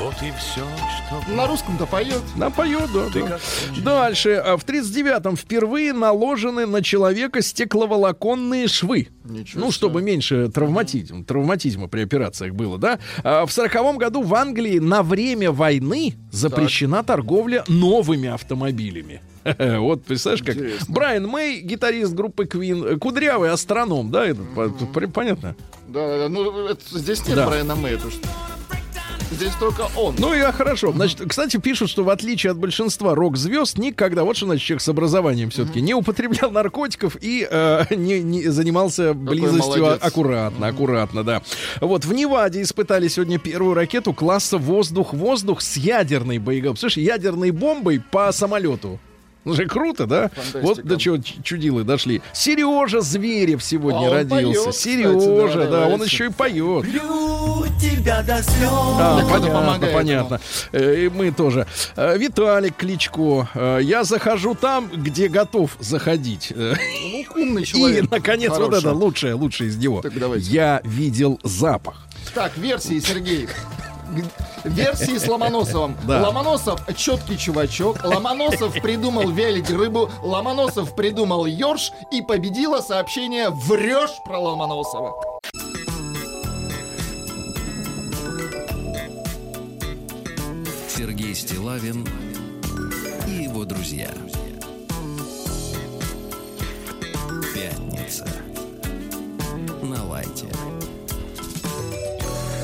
Вот и все, что... На русском-то поет. Да, поет, да, да. Дальше. А В 39-м впервые наложены на человека стекловолоконные швы. Ничего ну, чтобы меньше травматизм, травматизма при операциях было, да? А В 40 году в Англии на время войны запрещена торговля новыми автомобилями. Вот, представляешь, как Интересно. Брайан Мэй, гитарист группы Queen, э, кудрявый астроном, да, этот, тут при- понятно? Да, да, да. ну это- здесь нет Да. Брайана Мэя, потому что здесь только он. Ну и а, хорошо. Значит, кстати, пишут, что в отличие от большинства рок-звезд, никогда, вот что значит человек с образованием все-таки, не употреблял наркотиков и э, не, не занимался близостью а- аккуратно, аккуратно, да. Вот в Неваде испытали сегодня первую ракету класса воздух-воздух с ядерной боеголовкой. Слушай, ядерной бомбой по самолету. Ну же круто, да? Фантастика. Вот до чего чудилы дошли. Сережа Зверев сегодня А родился. поет, кстати, Сережа, да, да, он еще и поет. тебя до слез. Да, кто-то понятно, помогает понятно. Э, И мы тоже. Э, Виталик Кличко. э, Я захожу там, где готов заходить. Ну, умный человек. И, наконец, вот Хороший. это лучшее, лучшее из него. Так, давайте. Я видел запах. Так, версии, Сергей. Версии с Ломоносовым. Да. Ломоносов четкий чувачок. Ломоносов придумал вялить рыбу. Ломоносов придумал ёрш. И победило сообщение «Врешь про Ломоносова». Сергей Стилавин и его друзья. Пятница. На лайте.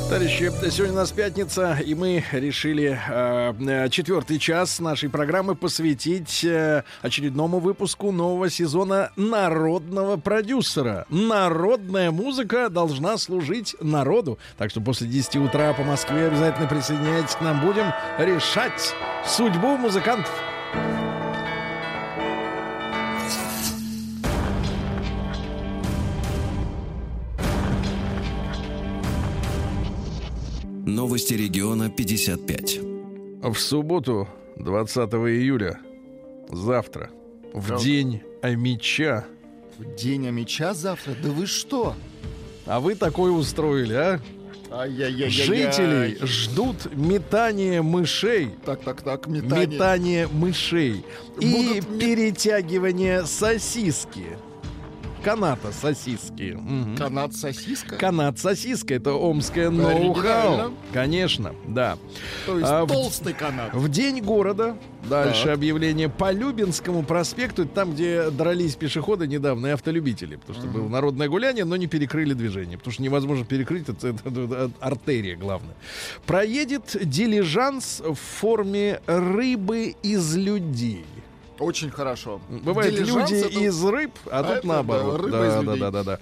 Товарищи, сегодня у нас пятница, и мы решили э, э, четвертый час нашей программы посвятить э, очередному выпуску нового сезона народного продюсера. Народная музыка должна служить народу. Так что после 10 утра по Москве обязательно присоединяйтесь к нам. Будем решать судьбу музыкантов. Новости региона 55. В субботу, 20 июля, завтра, в Так. день Амича, День меча завтра? Да вы что? а вы такое устроили, а? Жителей ждут метания мышей. Так, так, так, метание. Метание мышей. И Будут перетягивание сосиски. Каната сосиски. Мгм. Канат сосиска? Канат сосиска это омское ноу-хау. Конечно, да. То есть А толстый канат. В день города. Дальше Так. объявление по Любинскому проспекту. Это Там, где дрались пешеходы недавно и автолюбители. Потому что было народное гуляние, но не перекрыли движение. Потому что невозможно перекрыть. Это, это- это артерия главное. Проедет дилижанс в форме рыбы из людей. Очень хорошо. Бывают Дилижанс люди это- из рыб, а, а тут это, наоборот. да, рыба да, из да, людей. да, да, да.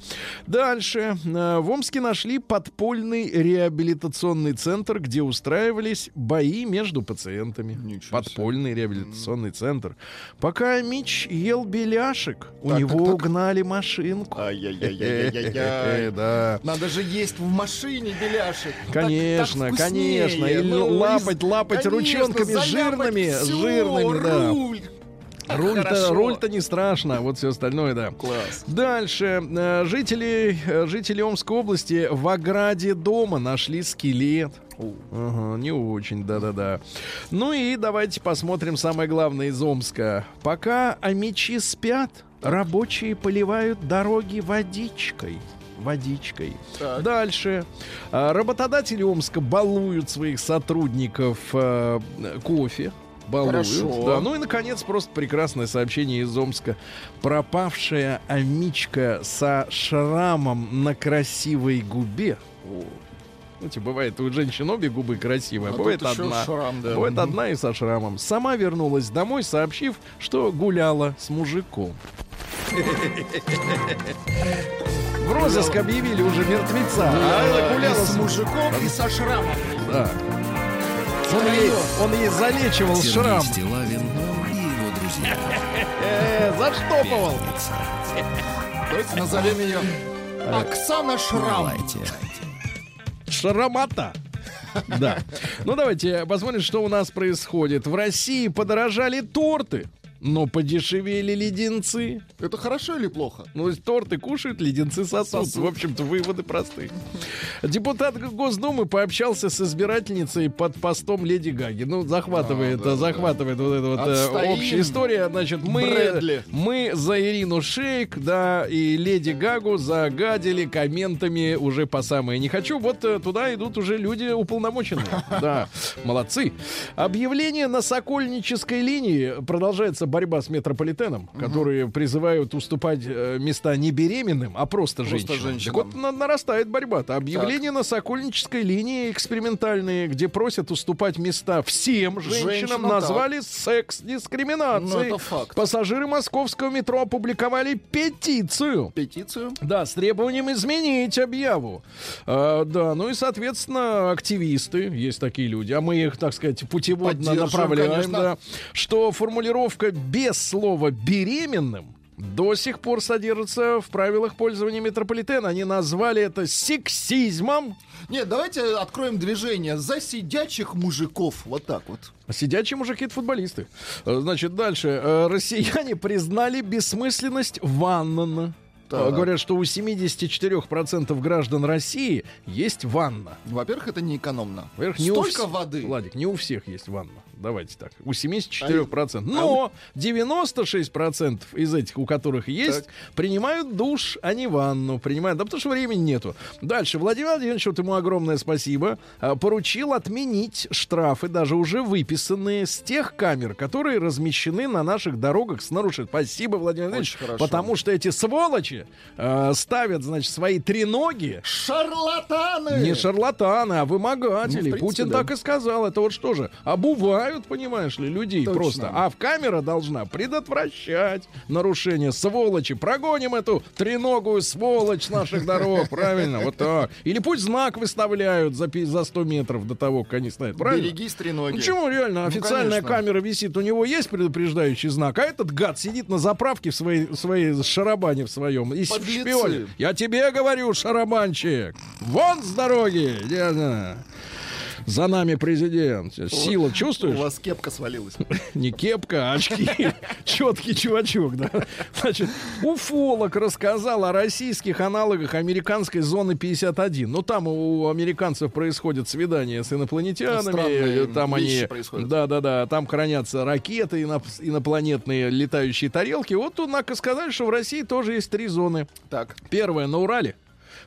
Дальше. Э, В Омске нашли подпольный реабилитационный центр, где устраивались бои между пациентами. Ничего себе. Подпольный реабилитационный центр. Пока Мич ел беляшек, у Так, него так, так. угнали машинку. Ай-яй-яй-яй-яй-яй. Да. Надо же есть в машине беляшек. Так- Конечно, так вкуснее. конечно. Или Ну, лапать, лапать конечно, ручонками жирными, жирными, да. руль. Руль-то, руль-то не страшно, а вот все остальное, да. Класс. Дальше. Э, Жители, э, жители Омской области в ограде дома нашли скелет. Ага, не очень, да-да-да. Ну и давайте посмотрим самое главное из Омска. Пока амичи спят, рабочие поливают дороги водичкой. Водичкой. Так. Дальше. А, Работодатели Омска балуют своих сотрудников э, кофе. Балуют. Хорошо. Да. Ну и, наконец, просто прекрасное сообщение из Омска. Пропавшая амичка со шрамом на красивой губе. О. Знаете, бывает у женщин обе губы красивые, а А бывает одна. шрам, да. Бывает одна и со шрамом. Сама вернулась домой, сообщив, что гуляла с мужиком. В розыск объявили уже мертвеца. А гуляла с мужиком и со шрамом. Да. Он ей, он ей залечивал Сергей шрам. Стилавин и его друзья. Э, заштопывал. Назовем ее Оксана Шрам. Шрамата. Да. Ну давайте посмотрим, что у нас происходит. В России подорожали торты, но подешевели леденцы. Это хорошо или плохо? Ну, торты кушают, леденцы сосут. Сосут. В общем-то, выводы простые. Депутат Госдумы пообщался с избирательницей под постом Леди Гаги. Ну, захватывает, А, да, захватывает вот эта вот э, Отстоим. общая история. Значит, мы, Брэдли. мы за Ирину Шейк, да, и Леди Гагу загадили комментами уже по самое не хочу. Вот э, туда идут уже люди уполномоченные. Да, молодцы. Объявление на Сокольнической линии. Продолжается борьба с метрополитеном, которые призывают уступать э, места не беременным, а просто, Просто женщинам. женщинам. Так вот на- нарастает борьба-то. Объявление на Сокольнической линии экспериментальные, где просят уступать места всем женщинам, Женщинам, назвали секс-дискриминацией. Ну, это факт. Пассажиры московского метро опубликовали петицию. Петицию. Да, с требованием изменить объяву. А, да, ну и, соответственно, активисты, есть такие люди, а мы их, так сказать, путеводно направляем, конечно. да, что формулировка без слова беременным до сих пор содержится в правилах пользования метрополитена. Они назвали это сексизмом. Нет, давайте откроем движение за сидячих мужиков. Вот так вот. Сидячие мужики — это футболисты. Э, Значит, дальше. Э, Россияне признали бессмысленность ванн. Так. Э, Говорят, что у 74% граждан России есть ванна. Во-первых, это не экономно. Во-первых, не у Столько вс- воды. Владик, не у всех есть ванна. Давайте так. У 74%. Но 96% из этих, у которых есть, принимают душ, а не ванну. Принимают, да потому что времени нету. Дальше. Владимир Владимирович, вот ему огромное спасибо, а, поручил отменить штрафы, даже уже выписанные, с тех камер, которые размещены на наших дорогах с нарушением. Спасибо, Владимир Владимирович. Потому что эти сволочи э, ставят, значит, свои треноги Шарлатаны! не шарлатаны, а вымогатели. Ну, принципе, Путин да. так и сказал. Это вот что же? Обувают, понимаешь ли, людей Точно. просто. А в камера должна предотвращать нарушение. Сволочи. Прогоним эту треногую сволочь с наших дорог. Правильно? Вот так. Или пусть знак выставляют за, пи- за 100 метров до того, как они стоят. Правильно? Берегись треноги. Ну почему реально? Официальная конечно. камера висит, у него есть предупреждающий знак, а этот гад сидит на заправке в своей, в своей шарабане в своем и шпионит. Я тебе говорю, шарабанчик, вон с дороги! За нами президент. Сила У чувствуешь? вас кепка свалилась. Не кепка, а очки. Четкий чувачок, да. Значит, уфолог рассказал о российских аналогах американской зоны 51. Ну, там у американцев происходят свидания с инопланетянами. Странные Там они... происходят. Да-да-да, там хранятся ракеты, иноп- инопланетные летающие тарелки. Вот, однако, сказали, что в России тоже есть три зоны. Так, Первая на Урале.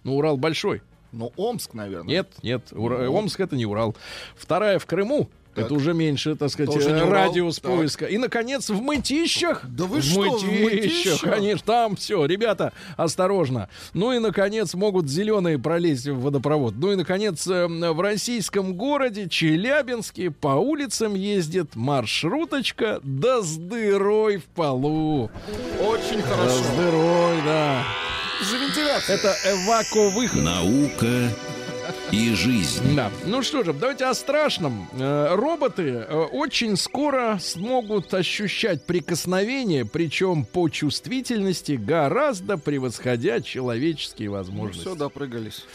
Ну, Урал большой. Ну Омск, наверное. Нет, нет, Ура- Омск это не Урал. Вторая в Крыму. Это уже меньше, так сказать, Тоже Урал. радиус Так. поиска. И, наконец, в мытищах. Да вы в что, в мытищах, Мытищах? конечно, там все, ребята, осторожно. Ну и, наконец, могут зеленые пролезть в водопровод. Ну и, наконец, э, в российском городе Челябинске по улицам ездит маршруточка да с дырой в полу. Очень Да хорошо. с дырой, да. Вентиляция. Это эвако-выход. Наука и жизнь. Да. Ну что же, давайте о страшном. Э, Роботы э, очень скоро смогут ощущать прикосновение, причем по чувствительности гораздо превосходя человеческие возможности. Все, допрыгались.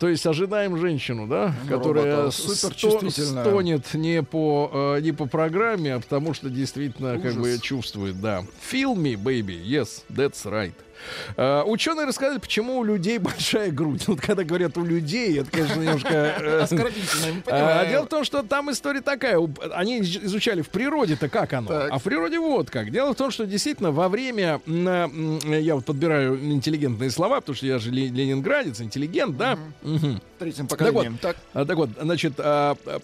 То есть ожидаем женщину, да, Ну, которая сто- суперчувствительная. стонет не по э, не по программе, а потому что действительно как Ужас. бы чувствует, да. Feel me, baby. Yes, that's right. Э, ученые рассказали, почему у людей большая грудь. Вот когда говорят у людей, это, конечно, немножко... э, Оскорбительно, я не а, понимаю. Дело в том, что там история такая. Они изу- изучали в природе-то как оно. Так. А в природе вот как. Дело в том, что действительно во время... Я вот подбираю интеллигентные слова, потому что я же ле- ленинградец, интеллигент, да? Мгм. Третьим Так вот, поколением. Так, а, так вот, значит, а, а,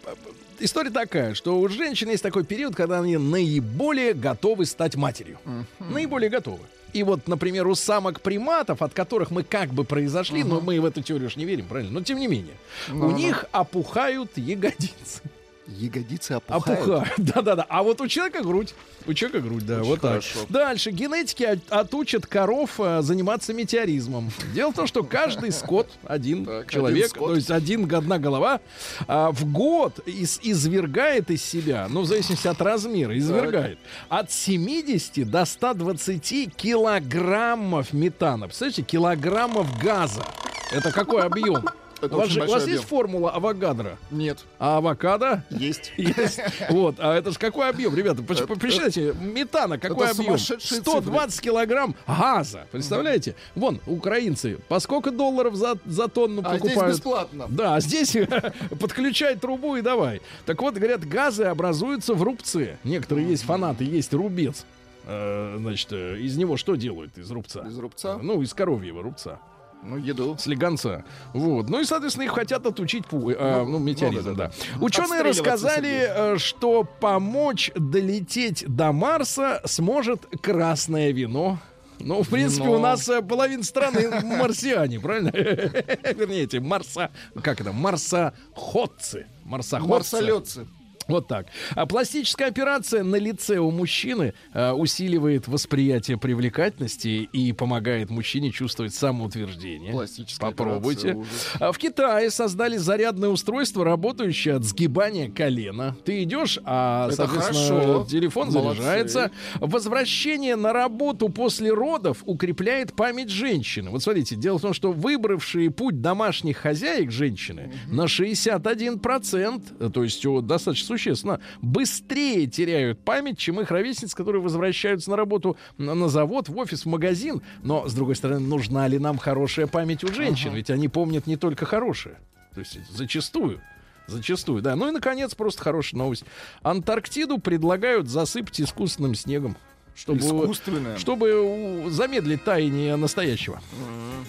история такая, что у женщин есть такой период, когда они наиболее готовы стать матерью. Наиболее готовы. И вот, например, у самок приматов, от которых мы как бы произошли, но мы в эту теорию уж не верим, правильно? Но тем не менее, у Ну-ну. них опухают ягодицы. Ягодицы опухают. Опухают. Да-да-да. А вот у человека грудь. У человека грудь, да, Очень вот хорошо. так. Дальше. Генетики от- отучат коров а, заниматься метеоризмом. Дело в том, что каждый скот, один Так, человек, один скот. то есть один, одна голова, а, в год из- извергает из себя, ну, в зависимости от размера, извергает от 70 до 120 килограммов метана. Представляете, килограммов газа. Это какой объем? Это у вас, же- у вас есть объем. формула Авогадро? Нет. А авокадо? Есть. Есть. Вот, а это же какой объем, ребята? Посчитайте, метана какой объем? сумасшедшие 120 килограмм газа. Представляете? Вон, украинцы, по сколько долларов за, за тонну А здесь бесплатно. Да, а здесь подключай трубу и давай. Так вот, говорят, газы образуются в рубце. Некоторые есть фанаты, есть рубец. Э, Значит, э, из него что делают из рубца? Из рубца? Ну, из коровьего рубца. Ну, еду. Слегонца. Вот. Ну и, соответственно, их хотят отучить пу- э, ну, метеоризм, ну да, да. да. Ученые рассказали, э, что помочь долететь до Марса сможет красное вино. Ну, в принципе, Вино. у нас э, половина страны марсиане, правильно? Вернее, эти марса... Как это? Марсоходцы. Марсоходцы. Марсолетцы. Вот так. А пластическая операция на лице у мужчины э, усиливает восприятие привлекательности и помогает мужчине чувствовать самоутверждение. Пластическая Попробуйте. А в Китае создали зарядное устройство, работающее от сгибания колена. Ты идешь, а, Это соответственно, хорошо. телефон Молодцы. заряжается. Возвращение на работу после родов укрепляет память женщины. Вот смотрите, дело в том, что выбравшие путь домашних хозяек женщины на 61%, то есть о, достаточно существенно, быстрее теряют память, чем их ровесницы, которые возвращаются на работу на, на завод, в офис, в магазин. Но, с другой стороны, нужна ли нам хорошая память у женщин? Ведь они помнят не только хорошее. То есть зачастую. Зачастую, да. Ну и, наконец, просто хорошая новость. Антарктиду предлагают засыпать искусственным снегом. Чтобы, Искусственное. чтобы замедлить таяние настоящего.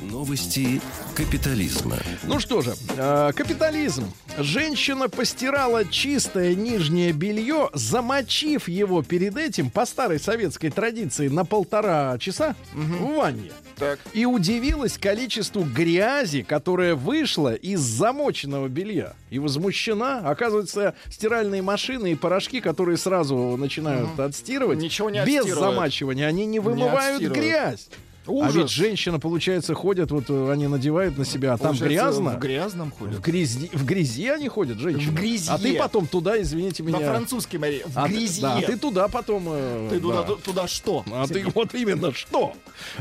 Новости капитализма. Ну что же, э, капитализм. Женщина постирала чистое нижнее белье, замочив его перед этим по старой советской традиции на полтора часа в ванне. Так. И удивилась количеству грязи, которая вышла из замоченного белья. И возмущена. Оказывается, стиральные машины и порошки, которые сразу начинают отстирывать, Ничего не без отстирывают. замачивания, они не вымывают отстирывают. грязь. А Ужас. ведь женщина, получается, ходят, вот э, они надевают на себя, а там Получается, грязно. В грязном В ходят. грязи, в грязи они ходят, женщины. В грязи. А ты потом туда, извините меня. На французский, Мария, в а ты- грязи. Да, ты туда потом. э, Ты туда, да. туда что? А ты вот именно что?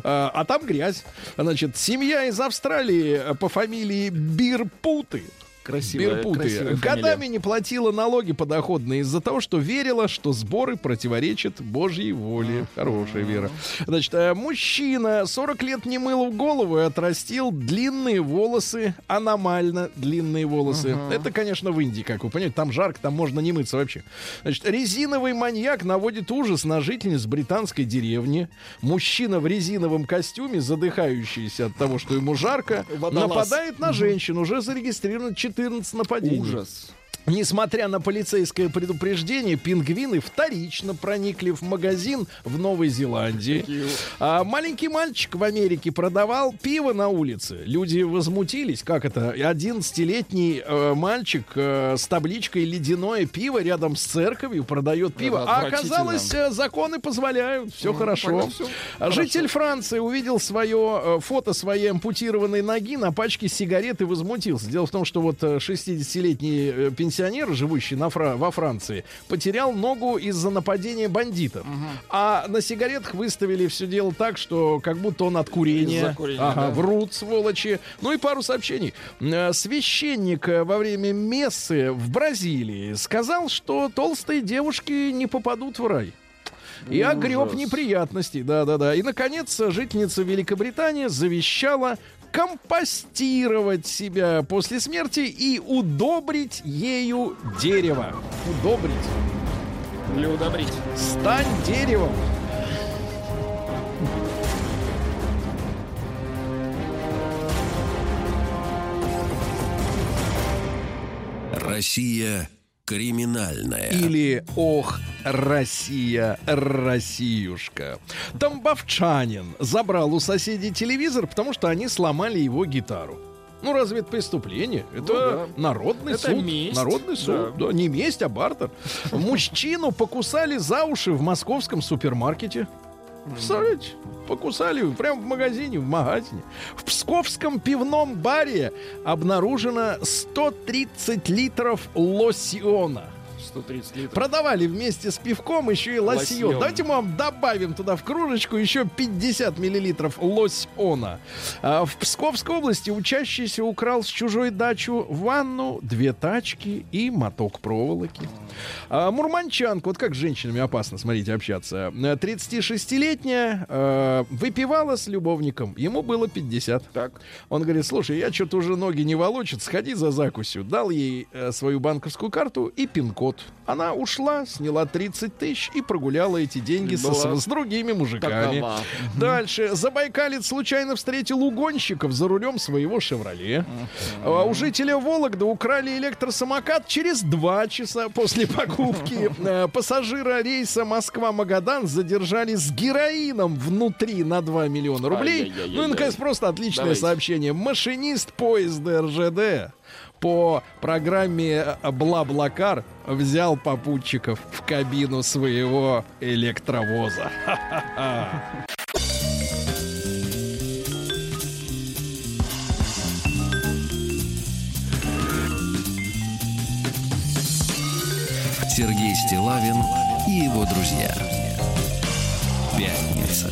А, а там грязь. Значит, семья из Австралии э, по фамилии Бирпуты. Красивая, красивая Годами фамилия. не платила налоги подоходные из-за того, что верила, что сборы противоречат Божьей воле. Хорошая вера. Значит, э, мужчина 40 лет не мыл голову и отрастил длинные волосы, аномально длинные волосы. Это, конечно, в Индии, как вы понимаете, там жарко, там можно не мыться вообще. Значит, резиновый маньяк наводит ужас на жительниц британской деревни. Мужчина в резиновом костюме, задыхающийся от того, что ему жарко, Водолаз. нападает на женщину. Уже зарегистрировано 14 нападений. Ужас. Несмотря на полицейское предупреждение, пингвины вторично проникли в магазин в Новой Зеландии. А маленький мальчик в Америке продавал пиво на улице. Люди возмутились, как это? 11-летний э, мальчик э, с табличкой «Ледяное пиво» рядом с церковью продает пиво. А оказалось, э, законы позволяют. Все хорошо. тогда всё А Житель Франции увидел свое э, фото своей ампутированной ноги на пачке сигарет и возмутился. Дело в том, что вот э, 60-летний э, пенсионер, живущий на Фра- во Франции, потерял ногу из-за нападения бандитов. А на сигаретах выставили все дело так, что как будто он от курения. Курения, Ага, да. врут, сволочи. Ну и пару сообщений. Э, Священник э, во время мессы в Бразилии сказал, что толстые девушки не попадут в рай. И огреб неприятностей, да-да-да. И, наконец, жительница Великобритании завещала компостировать себя после смерти и удобрить ею дерево. Удобрить. Или удобрить. Стань деревом. Россия криминальная. Или «Ох, Россия, Россиюшка». Тамбовчанин забрал у соседей телевизор, потому что они сломали его гитару. Ну, разве это преступление? Это народный Это суд. месть. Народный суд. Да. не месть, а бартер. Мужчину покусали за уши в московском супермаркете. Представляете? Покусали прямо в магазине, в магазине. В Псковском пивном баре обнаружено 130 литров лосьона. 130 литров. Продавали вместе с пивком еще и лосьон. Лосьон. Давайте мы вам добавим туда в кружечку еще 50 миллилитров лосьона. А, в Псковской области учащийся украл с чужой дачу ванну, две тачки и моток проволоки. А, мурманчанка, вот как с женщинами опасно, смотрите, общаться. Э, 36-летняя э, выпивала с любовником. Ему было 50. Так. Он говорит, слушай, я что-то уже ноги не волочат, сходи за закусью. Дал ей э, свою банковскую карту и пин-код. Она ушла, сняла 30 тысяч и прогуляла эти деньги со- Была с, другими мужиками. такова. Дальше. Забайкалец случайно встретил угонщиков за рулем своего «Шевроле». А У жителя Вологды украли электросамокат через два часа после покупки. Э, Пассажира рейса Москва-Магадан задержали с героином внутри на 2 миллиона рублей. Ну и, наконец, просто отличное Давайте. сообщение. Машинист поезда РЖД по программе э, Бла-Блакар взял попутчиков в кабину своего электровоза. Сергей Стилавин и его друзья. Пятница.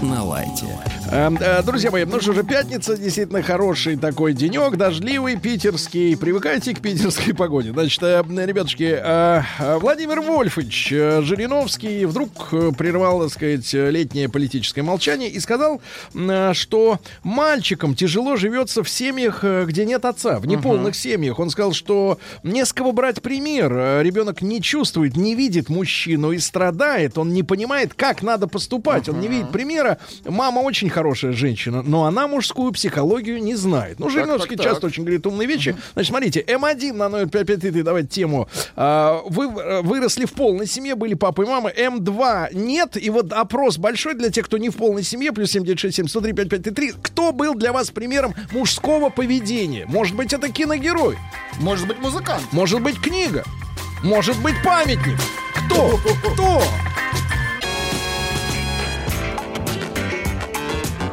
На лайте. Эм, э, Друзья мои, ну что же, пятница, действительно хороший такой денек, дождливый, питерский. Привыкайте к питерской погоде. Значит, э, ребятушки, э, Владимир Вольфович Жириновский вдруг прервал, так сказать, летнее политическое молчание и сказал, что мальчикам тяжело живется в семьях, где нет отца, в неполных семьях. Он сказал, что не с кого брать пример. Ребенок не чувствует, не видит мужчину и страдает. Он не понимает, как надо поступать. Он не видит примера. Мама очень хорошая женщина, но она мужскую психологию не знает. Ну, Жириновский так, так. часто очень говорит умные вещи. Значит, смотрите, М1 на номер 5533, давайте тему. А, Вы э, выросли в полной семье, были папа и мама. М2 нет. И вот опрос большой для тех, кто не в полной семье, плюс 7967 103 5533. Кто был для вас примером мужского поведения? Может быть, это киногерой? Может быть, музыкант. Может быть, книга? Может быть, памятник? Кто? Кто?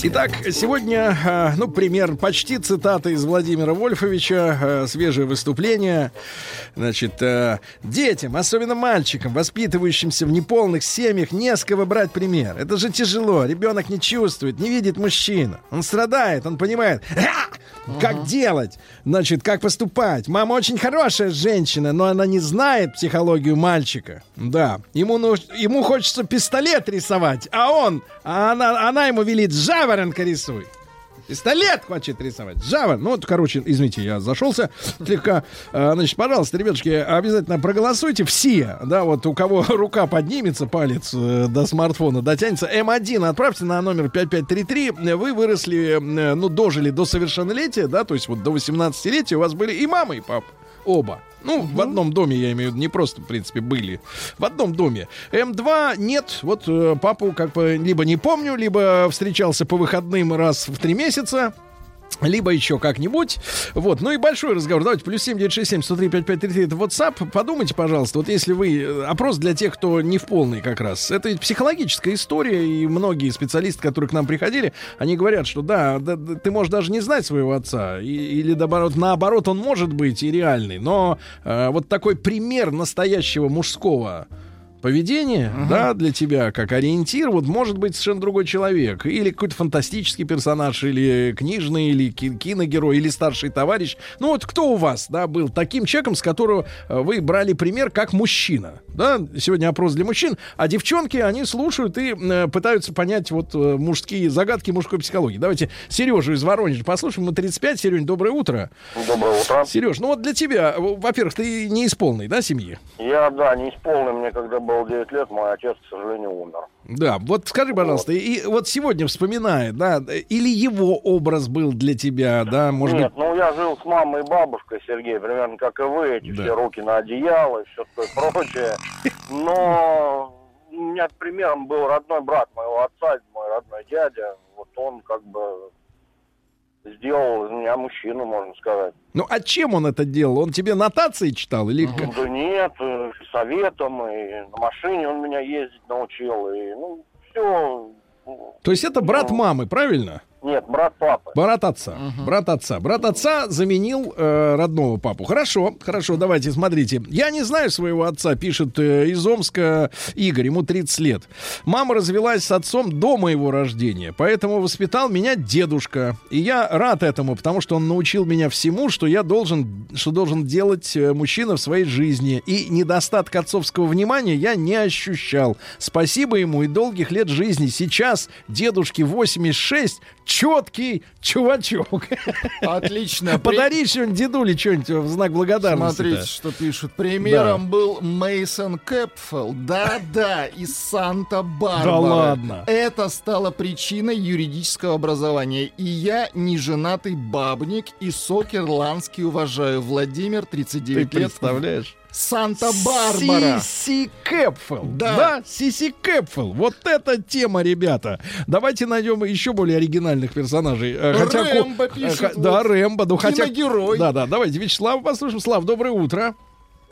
Итак, сегодня, э, ну, пример, почти цитата из Владимира Вольфовича, э, свежее выступление. Значит, э, детям, особенно мальчикам, воспитывающимся в неполных семьях, не с кого брать пример. Это же тяжело. Ребенок не чувствует, не видит мужчину. Он страдает, он понимает, «А! как делать, значит, как поступать. Мама очень хорошая женщина, но она не знает психологию мальчика. Да, ему, нуж- ему хочется пистолет рисовать, а он, а она, она ему велит жаворонка рисуй. Пистолет хочет рисовать. Жаба. Ну, вот, короче, извините, я зашелся слегка. А, Значит, пожалуйста, ребятушки, обязательно проголосуйте все. Да, вот у кого рука поднимется, палец э, до смартфона дотянется. М1 отправьте на номер 5533. Вы выросли, э, ну, дожили до совершеннолетия, да, то есть вот до 18-летия у вас были и мама, и папа. Оба. Ну, в одном доме, я имею в виду, не просто, в принципе, были. В одном доме. М2 нет. Вот э, папу как бы либо не помню, либо встречался по выходным раз в три месяца. Либо еще как-нибудь. Вот. Ну и большой разговор. Давайте, плюс 7967 103 5533 это WhatsApp. Подумайте, пожалуйста, вот если вы... э, Опрос для тех, кто не в полный как раз. Это ведь психологическая история, и многие специалисты, которые к нам приходили, они говорят, что да, да, ты можешь даже не знать своего отца, и- или наоборот, наоборот, он может быть и реальный, но э, вот такой пример настоящего мужского поведение, да, для тебя как ориентир, вот может быть совершенно другой человек. Или какой-то фантастический персонаж, или книжный, или ки- киногерой, или старший товарищ. Ну вот кто у вас, да, был таким человеком, с которого э, вы брали пример как мужчина? Да, сегодня опрос для мужчин, а девчонки, они слушают и э, пытаются понять вот э, мужские загадки мужской психологии. Давайте Сережу из Воронежа послушаем, ему 35. Сереж, доброе утро. Доброе утро. Сереж, ну вот для тебя, во-первых, ты не из полной, да, семьи? Я, да, не исполнил. Мне когда было 9 лет, мой отец, к сожалению, умер. Да, вот скажи, пожалуйста, и, и вот сегодня вспоминая, да, или его образ был для тебя, да, может Нет, быть, ну я жил с мамой и бабушкой, Сергей, примерно как и вы, эти Да. все руки на одеяло и все такое прочее. Но у меня примером был родной брат моего отца, мой родной дядя. Вот он как бы сделал из меня мужчину, можно сказать. ну а чем он это делал? Он тебе нотации читал или как? Да нет, э, советом, и на машине он меня ездить научил, и ну все. То есть это брат мамы, правильно? Нет, брат папы. Брат отца. Брат отца. Брат отца заменил э, родного папу. Хорошо, хорошо, давайте, смотрите. Я не знаю своего отца, пишет э, из Омска Игорь, ему 30 лет. Мама развелась с отцом до моего рождения, поэтому воспитал меня дедушка. И я рад этому, потому что он научил меня всему, что я должен, что должен делать э, мужчина в своей жизни. И недостаток отцовского внимания я не ощущал. Спасибо ему и долгих лет жизни. Сейчас дедушке 86, четкий чувачок. Отлично. При- Подари что-нибудь дедуле что-нибудь в знак благодарности. Смотрите, что пишут. Примером был Мейсон Кэпфелл. Да-да, из Санта-Барбары. Да ладно. Это стало причиной юридического образования. И я не женатый бабник, и сок ирландский уважаю. Владимир, Ты 39 лет. представляешь? Санта-Барбара. Сиси Кэпфелл. Да. Да, Сиси Кэпфелл. Вот эта тема, ребята. Давайте найдем еще более оригинальных персонажей. Э, ко- Рэмбо э, пишет, х- Да, вот. Рэмбо. Ну, хотя... Киногерой. Да, да, давайте Вячеслава послушаем. Слав, доброе утро.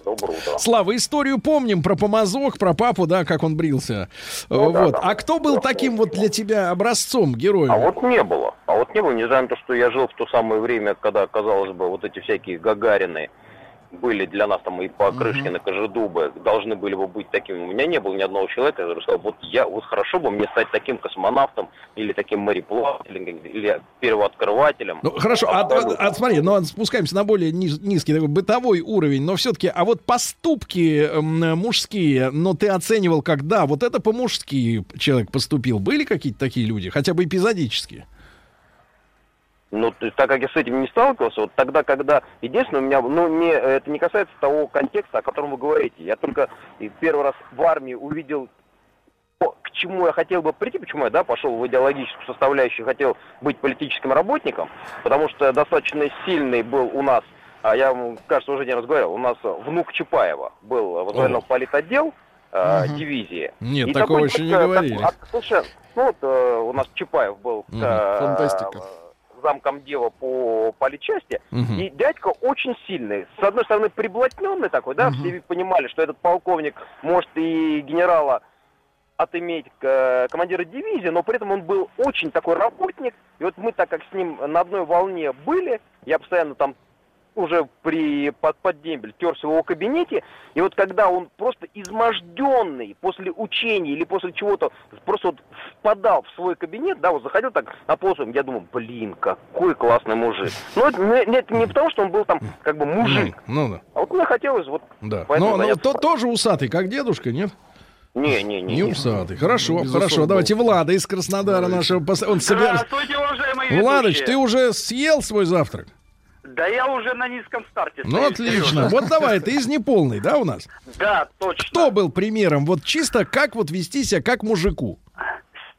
Доброе утро. Слава, историю помним про помазок, про папу, да, как он брился. Ну да, вот. да. А кто был таким вот для тебя образцом, героем? А вот не было. А вот не было, несмотря на то, что я жил в то самое время, когда, казалось бы, вот эти всякие Гагарины были для нас там и по Крышкина, Кожедубы, должны были бы быть такими. У меня не было ни одного человека, который сказал, вот я, вот хорошо бы мне стать таким космонавтом, или таким мореплавателем, или первооткрывателем. Ну, хорошо, а, а- а смотри, ну, спускаемся на более низ- низкий такой бытовой уровень, но все-таки, а вот поступки м, мужские, но ты оценивал, как, да, вот это по-мужски человек поступил. Были какие-то такие люди, хотя бы эпизодически? Ну, то есть, так как я с этим не сталкивался, вот тогда, когда... Единственное, у меня, ну, не, это не касается того контекста, о котором вы говорите. Я только первый раз в армии увидел, к чему я хотел бы прийти, почему я, да, пошел в идеологическую составляющую, хотел быть политическим работником, потому что достаточно сильный был у нас, а я, вам, кажется, уже не раз говорил, у нас внук Чапаева был возглавлял политотдел э, Мгм. дивизии. Нет, И такого такой еще не говорили. так- а, слушай, ну вот э, у нас Чапаев был э, Фантастика. Дела по политчасти, Мгм. и дядька очень сильный. С одной стороны, приблотненный такой, да, Мгм. все понимали, что этот полковник может и генерала отыметь э, командира дивизии, но при этом он был очень такой работник. И вот мы, так как с ним на одной волне были, я постоянно там уже при под, под дембель терся в его кабинете, и вот когда он просто изможденный после учений или после чего-то просто вот впадал в свой кабинет, да, вот заходил так на полосу, я думаю, блин, какой классный мужик. Но это, не- это не потому, что он был там как бы мужик, Ну, ну да. а вот мне хотелось вот Да. Но, но то, тоже усатый, как дедушка, нет? Не, не, не. Не усатый. Хорошо, хорошо. Давайте Влада из Краснодара нашего. пос- Он собирается. Здравствуйте, уважаемые Владыч, ведущие. ты уже съел свой завтрак? Да я уже на низком старте. Ну, стою, отлично. серьезно. Вот давай, ты из неполной, да, у нас? Да, точно. Кто был примером? Вот чисто как вот вести себя как мужику?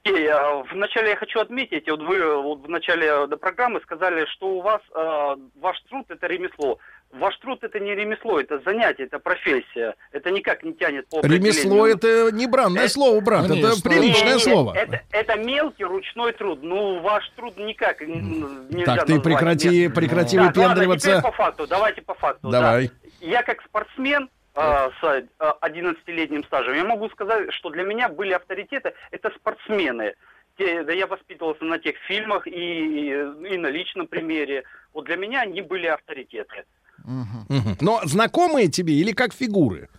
А, Вначале я хочу отметить, вот вы вот в начале э, программы сказали, что у вас э, ваш труд это ремесло. Ваш труд это не ремесло, это занятие, это профессия. Это никак не тянет по Ремесло это не бранное Э, слово, брат. Это конечно. приличное Не-не-не, слово. Это, это мелкий ручной труд. Ну, ваш труд никак нельзя Так, ты назвать прекрати, местным. прекрати ладно, выпендриваться. теперь по факту. Давайте по факту. да. Давай. Я как спортсмен э, с э, 11-летним стажем, я могу сказать, что для меня были авторитеты, это спортсмены. Те- да я воспитывался на тех фильмах и, и, и на личном примере. Вот для меня они были авторитеты. Мгм. Но знакомые тебе или как фигуры?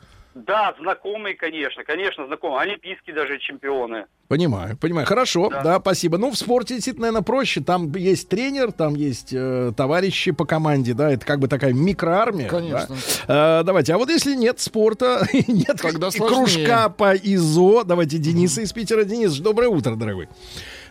Да, знакомые, конечно, конечно, знакомые. Олимпийские даже чемпионы. Понимаю, понимаю. Хорошо, да. Да. спасибо. Ну, в спорте действительно, наверное, проще. Там есть тренер, там есть э, товарищи по команде, да, это как бы такая микроармия. Конечно. да. Э, давайте, а вот если нет спорта, нет Тогда кружка по ИЗО, давайте Дениса из Питера. Денис, доброе утро, дорогой.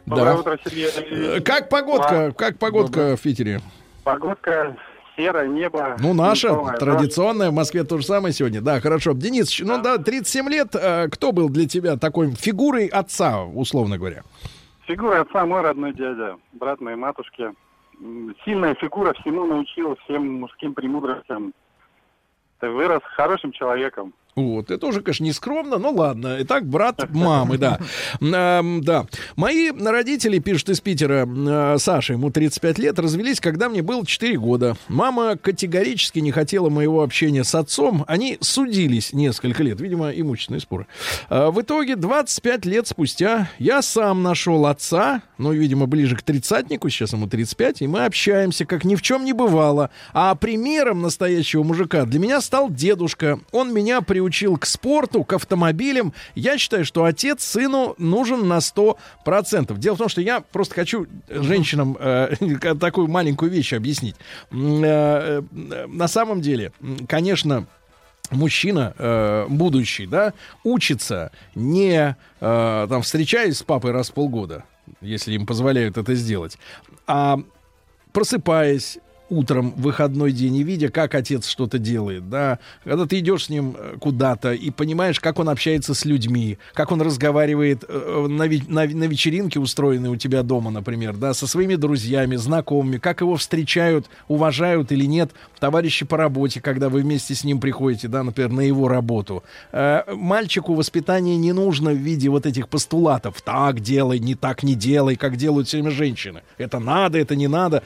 да. утро, Сергей. Э, Как погодка, как погодка в Питере? Погодка, серое небо. Ну, наша, Тяжелое, традиционная, в Москве то же самое сегодня. Да, хорошо. Денис, ну да, 37 лет. э, Кто был для тебя такой фигурой отца, условно говоря? да. Фигура отца мой родной дядя, брат моей матушки. Сильная фигура, всему научил, всем мужским премудростям. Ты вырос хорошим человеком. Вот, это уже, конечно, не скромно, но ладно. Итак, брат мамы, да. Эм, да. Мои родители, пишут из Питера, э, Саша, ему 35 лет, развелись, когда мне было 4 года. Мама категорически не хотела моего общения с отцом. Они судились несколько лет, видимо, имущественные споры. Э, в итоге, 25 лет спустя, я сам нашел отца, ну, видимо, ближе к тридцатнику, сейчас ему 35, и мы общаемся, как ни в чем не бывало. А примером настоящего мужика для меня стал дедушка. Он меня приучил к спорту, к автомобилям. Я считаю, что отец сыну нужен на 100%. Дело в том, что я просто хочу женщинам э, такую маленькую вещь объяснить. Э, э, на самом деле, конечно, мужчина э, будущий, да, учится не э, там встречаясь с папой раз в полгода, если им позволяют это сделать, а просыпаясь утром выходной день и видя, как отец что-то делает, да, когда ты идешь с ним э, куда-то и понимаешь, как он общается с людьми, как он разговаривает э, на, ве- на, на вечеринке, устроенной у тебя дома, например, да, со своими друзьями, знакомыми, как его встречают, уважают или нет товарищи по работе, когда вы вместе с ним приходите, да, например, на его работу. Э, мальчику воспитание не нужно в виде вот этих постулатов. Так делай, не так не делай, как делают все время женщины. Это надо, это не надо.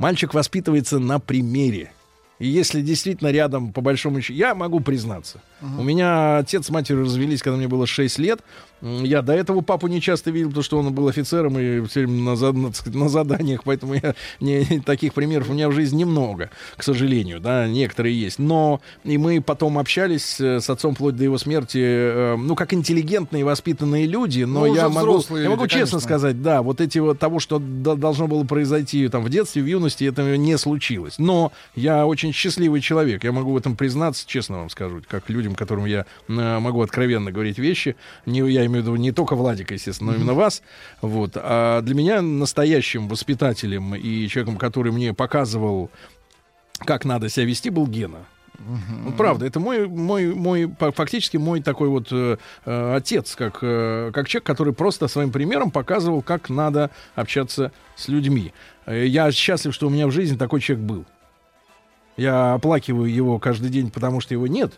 Мальчик воспитывается на примере. И если действительно рядом, по большому счету, я могу признаться. У меня отец с матерью развелись, когда мне было 6 лет. Я до этого папу не часто видел, потому что он был офицером и все время на, на, на заданиях, поэтому я, не, таких примеров у меня в жизни немного, к сожалению, да, некоторые есть. Но и мы потом общались э, с отцом вплоть до его смерти, э, ну, как интеллигентные, воспитанные люди, но Ну, я могу, я могу честно конечно. сказать, да, вот эти вот того, что должно было произойти там в детстве, в юности, это не случилось. Но я очень счастливый человек, я могу в этом признаться, честно вам скажу, как людям, которым я э, могу откровенно говорить вещи. Не, я имею в виду не только Владика, естественно, но именно вас. Вот. А для меня настоящим воспитателем и человеком, который мне показывал, как надо себя вести, был Гена. Ну, правда, это мой, мой, мой, фактически мой такой вот э, э, отец, как, э, как человек, который просто своим примером показывал, как надо общаться с людьми. Э, Я счастлив, что у меня в жизни такой человек был. Я оплакиваю его каждый день, потому что его нет.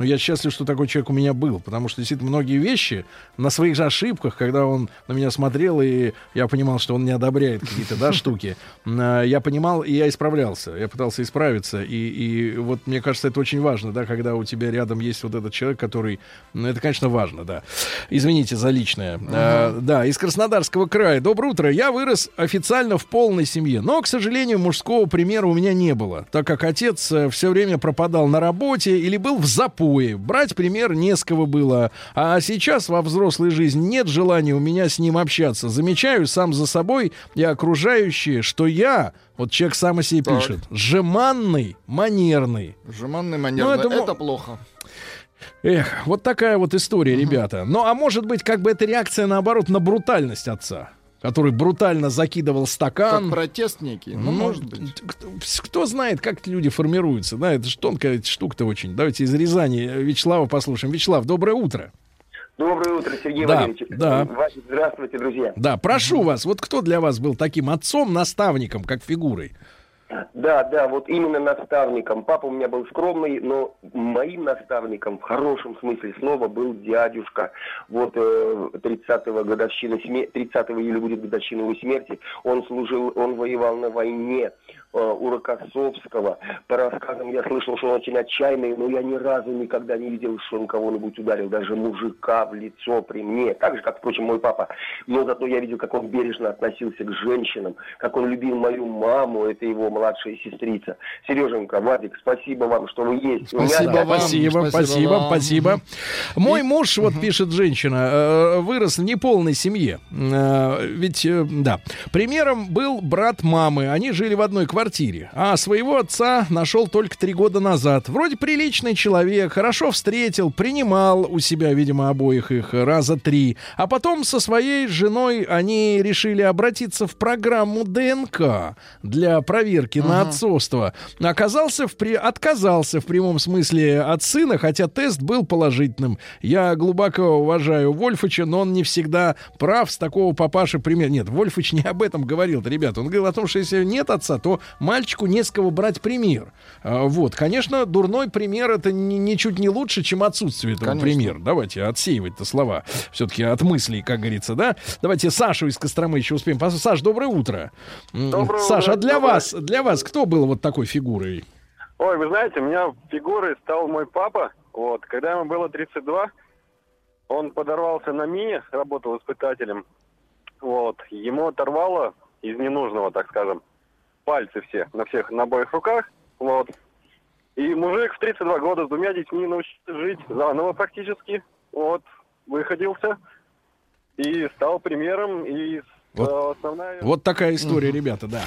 Но я счастлив, что такой человек у меня был, потому что действительно многие вещи на своих же ошибках, когда он на меня смотрел, и я понимал, что он не одобряет какие-то да, штуки, э, я понимал, и я исправлялся, я пытался исправиться. И, и вот мне кажется, это очень важно, да, когда у тебя рядом есть вот этот человек, который... Ну, это, конечно, важно, да. Извините за личное. Э, да, из Краснодарского края. Доброе утро. Я вырос официально в полной семье, но, к сожалению, мужского примера у меня не было, так как отец все время пропадал на работе или был в запое. Брать пример не с кого было. А сейчас во взрослой жизни нет желания у меня с ним общаться. Замечаю сам за собой и окружающие, что я, вот человек сам о себе Так. пишет, жеманный, манерный. Жеманный манерный. Ну, это это, плохо. Эх, вот такая вот история, ребята. Ну, а может быть, как бы это реакция, наоборот, на брутальность отца, который брутально закидывал Как стакан. протест некий. Ну, Ну, может быть. Кто, кто знает, как эти люди формируются, да, это же тонкая штука-то очень. Давайте из Рязани Вячеслава послушаем. Вячеслав, доброе утро. Доброе утро, Сергей Да, Валерьевич. да. Вадик, здравствуйте, друзья. Да, прошу вас, вот кто для вас был таким отцом, наставником, как фигурой? Да, да, вот именно наставником. Папа у меня был скромный, но моим наставником в хорошем смысле слова был дядюшка. Вот э, 30-го годовщина, сме- 30 июля будет годовщина его смерти. Он служил, он воевал на войне у Рокоссовского. По рассказам я слышал, что он очень отчаянный, но я ни разу никогда не видел, что он кого-нибудь ударил, даже мужика в лицо при мне. Так же, как, впрочем, мой папа. Но зато я видел, как он бережно относился к женщинам, как он любил мою маму, это его младшая сестрица. Сереженька, Вадик, спасибо вам, что вы есть. Меня Спасибо так- вам. Спасибо, спасибо спасибо, вам. спасибо. Мой муж, вот пишет женщина, э, вырос в неполной семье. Э, Ведь, э, да, примером был брат мамы. Они жили в одной квартире. А своего отца нашел только три года назад. Вроде приличный человек, хорошо встретил, принимал у себя, видимо, обоих их раза три. А потом со своей женой они решили обратиться в программу ДНК для проверки на отцовство. Оказался в при... Отказался в прямом смысле от сына, хотя тест был положительным. Я глубоко уважаю Вольфыча, но он не всегда прав с такого папаши пример. Нет, Вольфыч не об этом говорил, ребята. Он говорил о том, что если нет отца, то мальчику не с кого брать пример. А, Вот, конечно, дурной пример это ни- ничуть не лучше, чем отсутствие этого Конечно. примера. Давайте отсеивать-то слова. Все-таки от мыслей, как говорится, да? Давайте Сашу из Костромы еще успеем. Саш, доброе утро. Доброе Саша, а утро, для доброе. вас, для вас кто был вот такой фигурой? Ой, вы знаете, у меня фигурой стал мой папа. Вот, когда ему было 32, он подорвался на мине, работал испытателем. Вот, ему оторвало из ненужного, так скажем, пальцы все, на всех, на обоих руках. Вот. И мужик в 32 года с двумя детьми научился жить заново практически. Вот, выходился и стал примером. И Вот. э, основная... Вот такая история, ребята, да.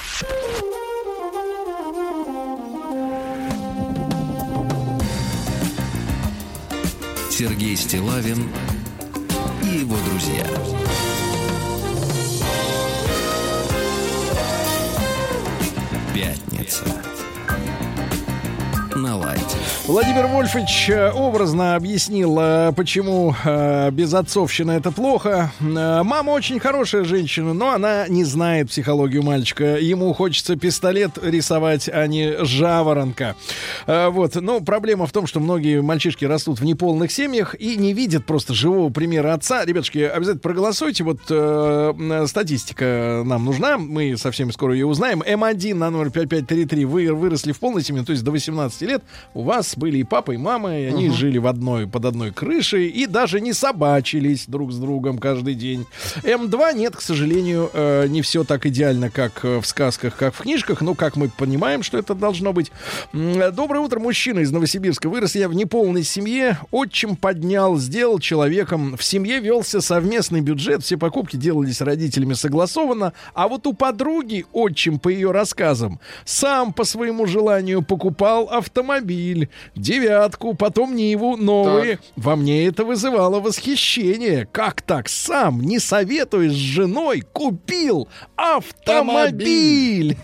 Сергей Стилавин и его друзья. Пятница. На лайте. Владимир Вольфович э, образно объяснил, э, почему э, безотцовщина это плохо. Мама очень хорошая женщина, но она не знает психологию мальчика. Ему хочется пистолет рисовать, а не жаворонка. Вот. Но проблема в том, что многие мальчишки растут в неполных семьях и не видят просто живого примера отца. Ребятушки, обязательно проголосуйте. Вот э, статистика нам нужна. Мы совсем скоро ее узнаем. М1 на номер 5533. Вы выросли в полной семье, то есть до 18 лет. У вас были и папа, и мама, и они жили в одной, под одной крышей и даже не собачились друг с другом каждый день. М2 нет, к сожалению, э, не все так идеально, как э, в сказках, как в книжках, но как мы понимаем, что это должно быть. Э, Доброе утро, мужчина из Новосибирска. Вырос я в неполной семье, отчим поднял, сделал человеком. В семье велся совместный бюджет, все покупки делались родителями согласованно, а вот у подруги отчим, по ее рассказам, сам по своему желанию покупал автомобиль, девятку, потом Ниву, новые. Во мне это вызывало восхищение. Как так сам, не советуясь с женой, купил автомобиль?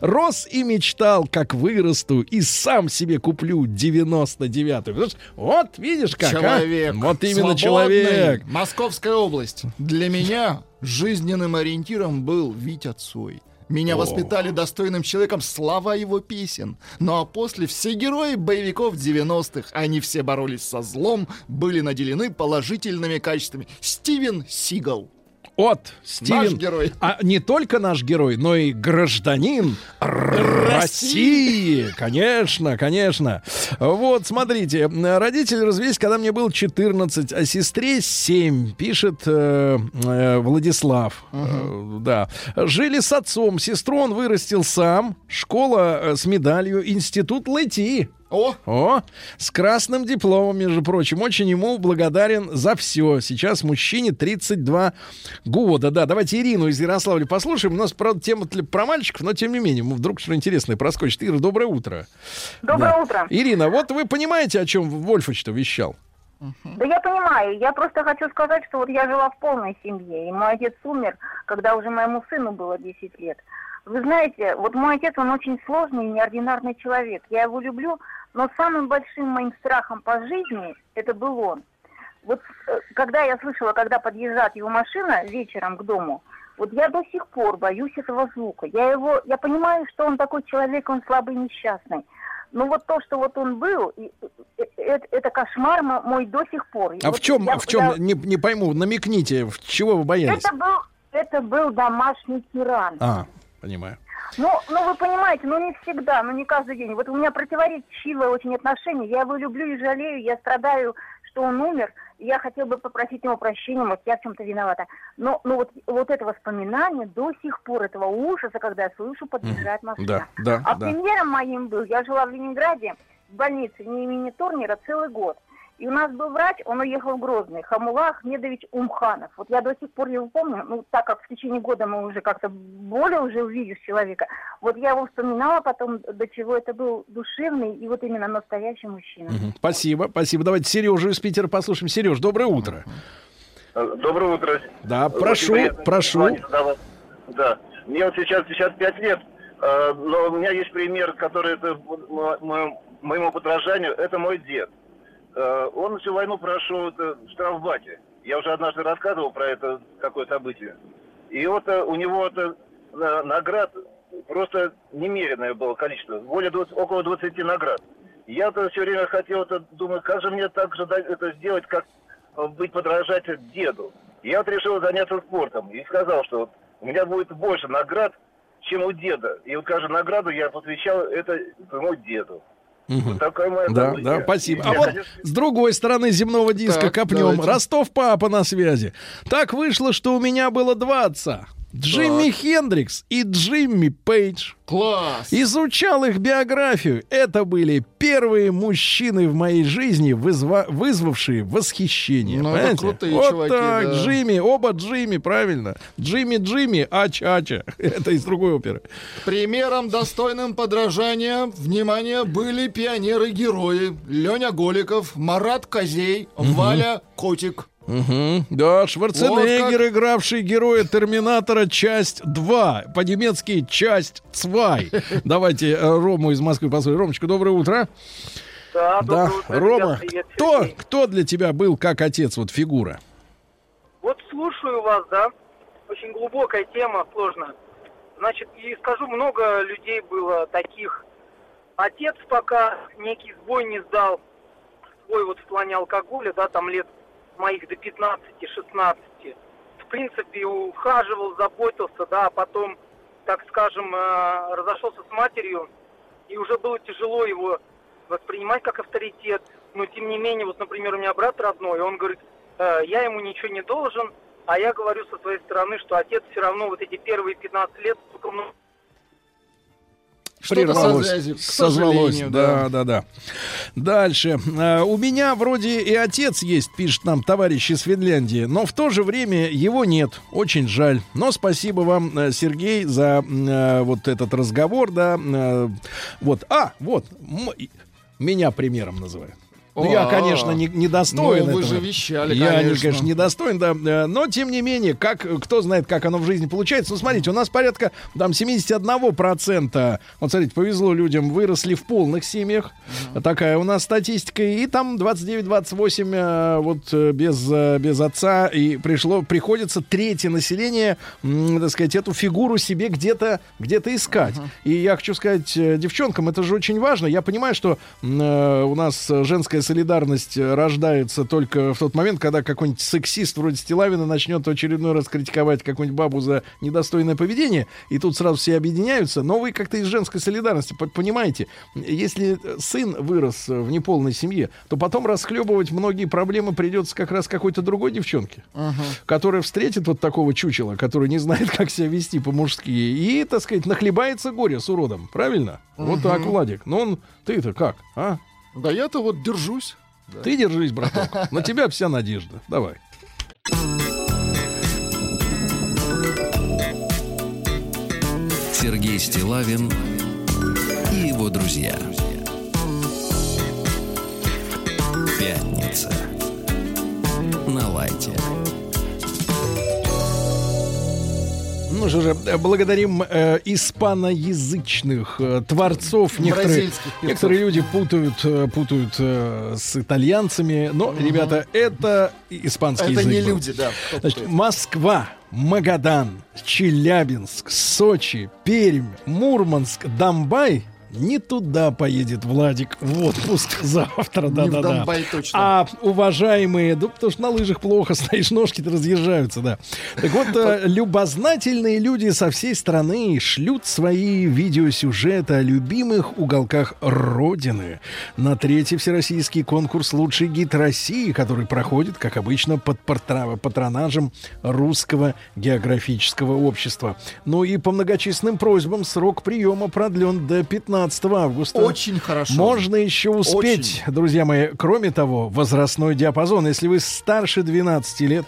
Рос и мечтал, как вырасту и сам себе куплю 99-ю. Вот видишь как, а? Человек. Вот именно свободный. человек. Московская область. Для меня жизненным ориентиром был Витя Цой. Меня воспитали достойным человеком слова его песен. Ну а после все герои боевиков 90-х, они все боролись со злом, были наделены положительными качествами. Стивен Сигал. От Стивен. Наш герой. А не только наш герой, но и гражданин России. Конечно, конечно. Вот, смотрите. Родители развелись, когда мне было 14, а сестре 7, пишет э, э, Владислав. Э, да. Жили с отцом. Сестру он вырастил сам. Школа э, с медалью. Институт ЛЭТИ. О, О, с красным дипломом, между прочим. Очень ему благодарен за все. Сейчас мужчине 32 года. Да, давайте Ирину из Ярославля послушаем. У нас, правда, тема про мальчиков, но тем не менее, мы вдруг что интересное проскочит. Ира, доброе утро. Доброе Да. утро. Ирина, вот вы понимаете, о чем Вольфович-то вещал? Да я понимаю, я просто хочу сказать, что вот я жила в полной семье, и мой отец умер, когда уже моему сыну было 10 лет. Вы знаете, вот мой отец, он очень сложный и неординарный человек. Я его люблю, но самым большим моим страхом по жизни это был он. Вот э, когда я слышала, когда подъезжает его машина вечером к дому, вот я до сих пор боюсь этого звука. Я его, я понимаю, что он такой человек, он слабый, несчастный. Но вот то, что вот он был, это, это кошмар мо- мой до сих пор. А вот в чем, я- в чем, я- не, не пойму, намекните, в чего вы боялись? Это был, это был домашний тиран. А, понимаю. Ну, ну, вы понимаете, ну не всегда, ну не каждый день. Вот у меня противоречивое очень отношение. Я его люблю и жалею, я страдаю, что он умер. Я хотела бы попросить его прощения, может, я в чем-то виновата. Но, ну вот, вот это воспоминание до сих пор, этого ужаса, когда я слышу, подъезжает машина. Да, да, А да. примером моим был, я жила в Ленинграде, в больнице не имени Турнера целый год. И у нас был врач, он уехал в Грозный, Хамула Ахмедович Умханов. Вот я до сих пор его помню, ну, так как в течение года мы уже как-то более уже увидишь человека. Вот я его вспоминала потом, до чего это был душевный и вот именно настоящий мужчина. Мгм. Спасибо, спасибо. Давайте Сережу из Питера послушаем. Сереж, доброе утро. Доброе утро. Да, прошу, прошу. Да. Мне вот сейчас 55 лет, э, но у меня есть пример, который это мо- мо- моему подражанию. Это мой дед. Э, Он всю войну прошел это, в штрафбате. Я уже однажды рассказывал про это такое событие. И вот э, у него это э, наград просто немеренное было количество. Более 20 около 20 наград. Я-то все время хотел, это, думаю, как же мне так же это сделать, как э, быть подражателем деду. Я вот решил заняться спортом и сказал, что у меня будет больше наград, чем у деда. И вот каждую награду я посвящал это своему деду. Вот такая моя Да, да, спасибо. И А вот конечно, с другой стороны земного диска Так, копнем. давайте. Ростов папа на связи. Так вышло, что у меня было два отца. Джимми Хендрикс и Джимми Пейдж. класс. Изучал их биографию. Это были первые мужчины в моей жизни, вызва- вызвавшие восхищение. Ну, это крутые вот чуваки, так, да. Джимми, оба Джимми, правильно. Джимми Джимми, Ач-Ача. Это из другой оперы. Примером, достойным подражания, внимание, были пионеры-герои. Леня Голиков, Марат Козей, Валя Котик. Мгм. Да, Шварценеггер, Вот игравший героя Терминатора, часть 2. По-немецки часть 2. Давайте э, Рому из Москвы послушаем. Ромочка, доброе утро. Да, Да, доброе утро, Рома, ребят, привет, кто, кто для тебя был как отец, вот фигура? Вот слушаю вас, да, очень глубокая тема, сложная. Значит, и скажу, много людей было таких. Отец пока некий сбой не сдал, свой вот в плане алкоголя, да, там лет моих до 15-16. В принципе, ухаживал, заботился, да, а потом, так скажем, э, разошелся с матерью, и уже было тяжело его воспринимать как авторитет. Но тем не менее, вот, например, у меня брат родной, он говорит, «Э, я ему ничего не должен, а я говорю со своей стороны, что отец все равно вот эти первые 15 лет только много Прервалось, созвалось. Да, да, да. Дальше. А, У меня вроде и отец есть, пишет нам товарищ из Финляндии, но в то же время его нет. Очень жаль. Но спасибо вам, э, Сергей, за э, вот этот разговор, да. э, Вот. А, вот. Меня примером называют. Ну, я, конечно, не, не достоин ну, вы этого. же вещали, Я, не, конечно. конечно, не достоин, да. Э, Но, тем не менее, как, кто знает, как оно в жизни получается. Ну, смотрите, у нас порядка там 71%, вот смотрите, повезло людям, выросли в полных семьях. Такая у нас статистика. И там 29-28 э, вот э, без, без отца. И пришло, приходится третье население, так сказать, эту фигуру себе где-то где искать. И я хочу сказать девчонкам, это же очень важно. Я понимаю, что э, у нас э, женское солидарность э, рождается только в тот момент, когда какой-нибудь сексист вроде Стилавина начнет очередной раз критиковать какую-нибудь бабу за недостойное поведение, и тут сразу все объединяются. Но вы как-то из женской солидарности по- понимаете, если сын вырос в неполной семье, то потом расхлебывать многие проблемы придется как раз какой-то другой девчонке, которая встретит вот такого чучела, который не знает, как себя вести по-мужски, и, так сказать, нахлебается горе с уродом. Правильно? Вот Мгм. так, Владик. Ну, он, ты-то как, а? Да я-то вот держусь. Ты держись, браток. На тебя вся надежда. Давай. Сергей Стилавин и его друзья. Пятница. На лайте. Ну что же, э, благодарим э, испаноязычных э, творцов. Некоторые, некоторые люди путают, э, путают э, с итальянцами. Но, ребята, это испанский Это язык не был. люди, да. Значит. Москва, Магадан, Челябинск, Сочи, Пермь, Мурманск, Донбай. Не туда поедет Владик в отпуск завтра, да-да-да. А уважаемые, да потому что на лыжах плохо стоишь, ножки-то разъезжаются, да. Так вот, э, любознательные люди со всей страны шлют свои видеосюжеты о любимых уголках Родины на третий всероссийский конкурс «Лучший гид России», который проходит, как обычно, под патронажем Русского географического общества. Ну и по многочисленным просьбам срок приема продлен до 15 августа. Очень хорошо. Можно еще успеть, друзья мои. Кроме того, возрастной диапазон. Если вы старше 12 лет,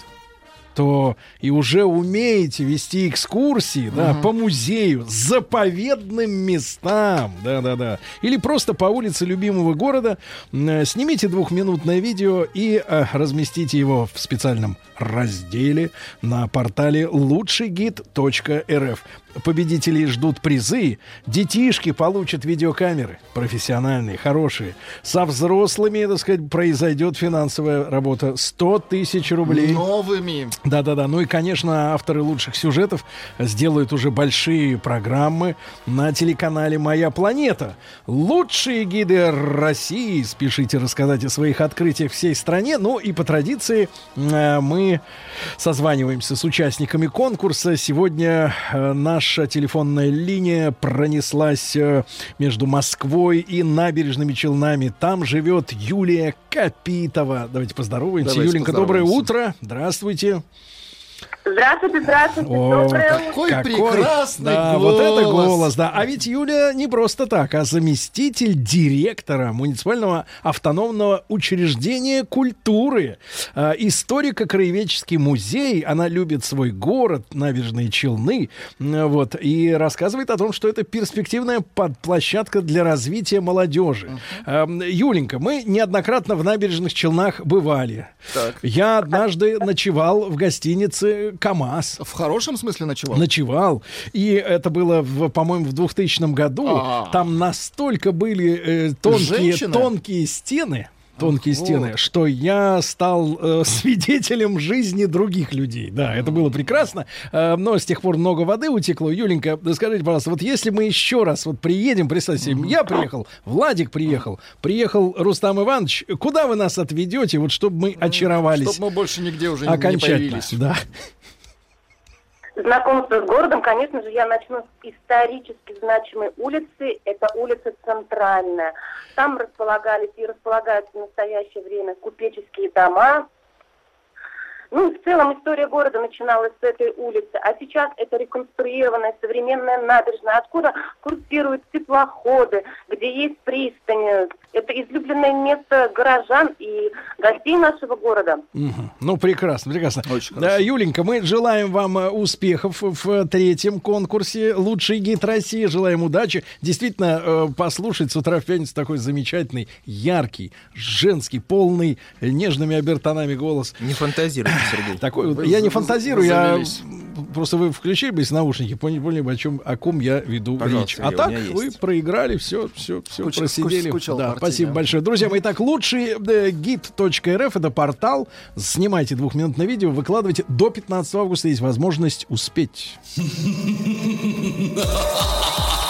то и уже умеете вести экскурсии да, Мгм. по музею, заповедным местам, да-да-да, или просто по улице любимого города, э, снимите двухминутное видео и э, разместите его в специальном разделе на портале лучшийгид.рф. Победителей ждут призы. Детишки получат видеокамеры. Профессиональные, хорошие. Со взрослыми, так сказать, произойдет финансовая работа. 100 тысяч рублей. Новыми. Да-да-да. Ну и, конечно, авторы лучших сюжетов сделают уже большие программы на телеканале «Моя планета». Лучшие гиды России. Спешите рассказать о своих открытиях всей стране. Ну и по традиции э, мы созваниваемся с участниками конкурса. Сегодня э, наша телефонная линия пронеслась э, между Москвой и набережными Челнами. Там живет Юлия Капитова. Давайте поздороваемся. Давайте Юленька, доброе утро. Здравствуйте. Здравствуйте, здравствуйте, О, доброе какой утро. прекрасный да, голос. вот это голос, да. А ведь Юля не просто так, а заместитель директора муниципального автономного учреждения культуры, э, историко-краеведческий музей. Она любит свой город, набережные Челны, э, вот, и рассказывает о том, что это перспективная под- площадка для развития молодежи. Э, Юленька, мы неоднократно в набережных Челнах бывали. Так. Я однажды ночевал в гостинице КАМАЗ. В хорошем смысле ночевал? Ночевал. И это было, в, по-моему, в 2000 году. А. Там настолько были э, тонкие, тонкие стены, тонкие Ах, стены, вот. что я стал э, свидетелем жизни других людей. Да, это было прекрасно. Э, но с тех пор много воды утекло. Юленька, да скажите, пожалуйста, вот если мы еще раз вот приедем, представьте себе, я приехал, Владик приехал, приехал Рустам Иванович, куда вы нас отведете, вот чтобы мы очаровались Чтобы мы больше нигде уже не появились. Да. Знакомство с городом, конечно же, я начну с исторически значимой улицы. Это улица Центральная. Там располагались и располагаются в настоящее время купеческие дома. Ну, в целом история города начиналась с этой улицы, а сейчас это реконструированная современная набережная, откуда курсируют теплоходы, где есть пристани. Это излюбленное место горожан и гостей нашего города. Мгм. Ну, прекрасно, прекрасно. Очень Да, Юленька, мы желаем вам э, успехов в третьем конкурсе «Лучший гид России». Желаем удачи. Действительно, э, послушать с утра в пятницу такой замечательный, яркий, женский, полный, нежными обертонами голос. Не фантазируйте, Сергей. Такой. Вы я не фантазирую, я просто вы включили бы наушники, поняли, поняли о чем, о ком я веду Пожалуйста, речь. А так вы есть. проиграли, все, все, все Скуч- просидели. скуч- скучал да, партия, спасибо да. большое. Друзья мои, так, лучший э, гид.рф это портал. Снимайте двухминутное видео, выкладывайте. До 15 августа есть возможность успеть.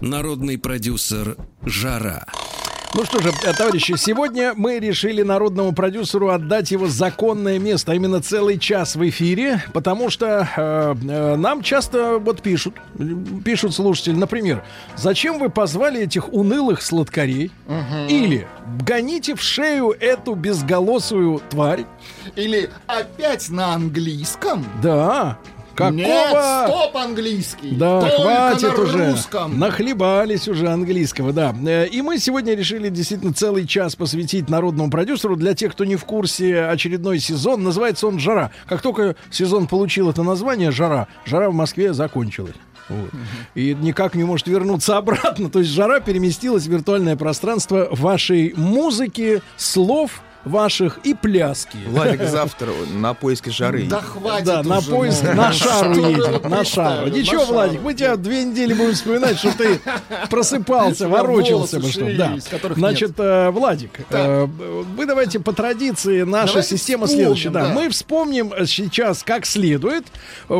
Народный продюсер «Жара». Ну что же, э, товарищи, сегодня мы решили народному продюсеру отдать его законное место, а именно целый час в эфире, потому что э, э, нам часто вот пишут, пишут слушатели, например, зачем вы позвали этих унылых сладкарей? Или гоните в шею эту безголосую тварь. Или опять на английском? Да. Какого? Нет, стоп английский. Да, Только хватит на уже. русском. Нахлебались уже английского, да. Э, И мы сегодня решили действительно целый час посвятить народному продюсеру. Для тех, кто не в курсе, очередной сезон. Называется он «Жара». Как только сезон получил это название «Жара», «Жара» в Москве закончилась. Вот. И никак не может вернуться обратно. То есть жара переместилась в виртуальное пространство вашей музыки, слов ваших и пляски. Владик завтра на поиске жары. Да хватит Да, на поиск, ну. на шару едет, на шару. Ничего. Владик, мы тебя две недели будем вспоминать, что ты просыпался, ворочался волосы бы, что. Да. Значит, э, Владик, э, вы давайте по традиции, наша система следующая. Да, мы вспомним э, сейчас как следует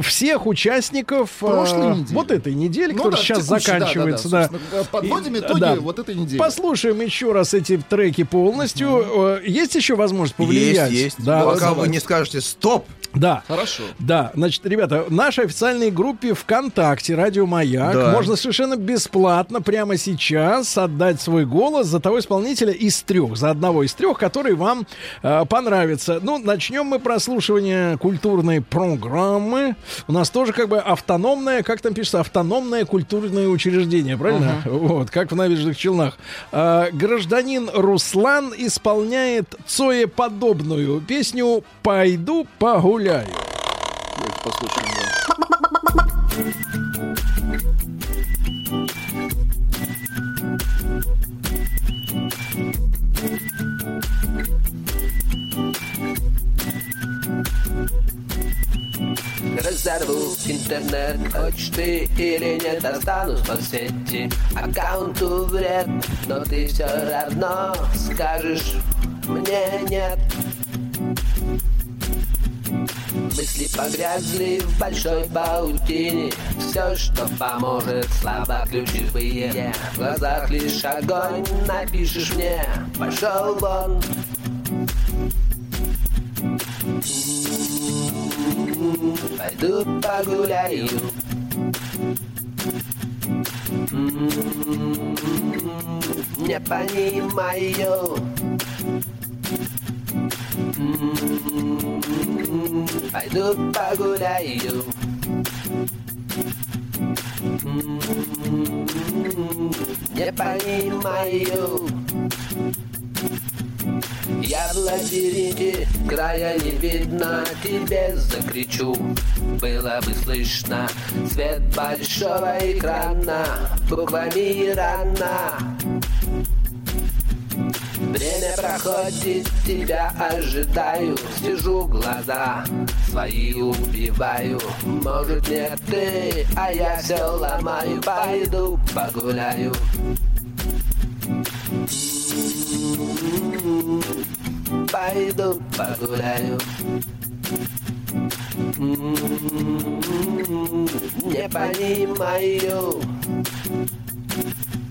всех участников Прошлой недели. вот этой недели, Ну которая сейчас заканчивается. да, подводим итоги вот этой недели. Послушаем еще раз эти треки полностью. Э, Есть еще возможность повлиять? Есть, есть. Да, Пока вы не скажете «стоп», Да. Хорошо. Да, значит, ребята, в нашей официальной группе ВКонтакте «Радио Маяк» Да. можно совершенно бесплатно прямо сейчас отдать свой голос за того исполнителя из трех, за одного из трех, который вам э, понравится. Ну, начнем мы прослушивание культурной программы. У нас тоже как бы автономное, как там пишется, автономное культурное учреждение, правильно? Вот, как в набережных Челнах. А, гражданин Руслан исполняет Цоеподобную песню «Пойду погуляю». Давайте послушаем, да. Разорву интернет, хочешь ты или нет, останусь по сети Аккаунту вред, но ты все равно скажешь мне нет. Мысли погрязли в большой паутине. Все, что поможет, слабо ключевые. В глазах лишь огонь, напишешь мне. Пошел вон. Пойду погуляю. Не понимаю Пойду погуляю. Не понимаю Я в лабиринте, края не видно Тебе закричу, было бы слышно Свет большого экрана, буквами рано Время проходит, тебя ожидаю. Сижу, глаза свои убиваю. Может не ты, а я все ломаю. Пойду погуляю. Пойду погуляю. Не понимаю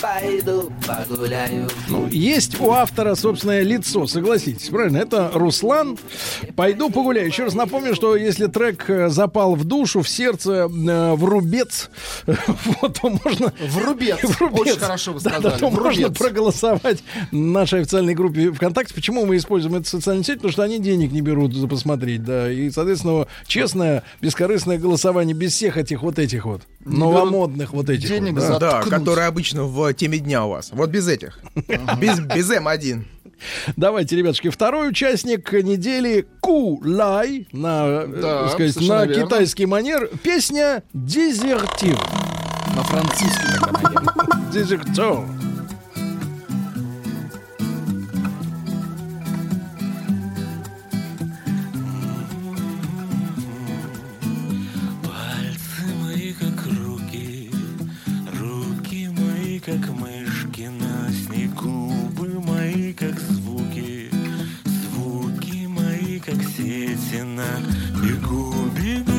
Пойду погуляю Ну, есть у автора собственное лицо, согласитесь, правильно? Это Руслан. Пойду погуляю. Еще раз напомню, что если трек э, запал в душу, в сердце, э, в рубец, вот, то можно... В рубец. Очень хорошо вы Да, сказали. да, то В можно рубец. проголосовать в нашей официальной группе ВКонтакте. Почему мы используем эту социальную сеть? Потому что они денег не берут за посмотреть, да. И, соответственно, честное, бескорыстное голосование без всех этих вот этих вот новомодных вот этих. денег вот, да. Да, которые обычно в теме дня у вас. Вот без этих. Без, без М1. Давайте, ребятушки, второй участник недели Кулай на, э, Да, сказать, на верно. китайский манер. Песня Дезертир. На наверное. Дезертир. Как мышки на снегу, губы мои как звуки, звуки мои как сети на бегу, бегу.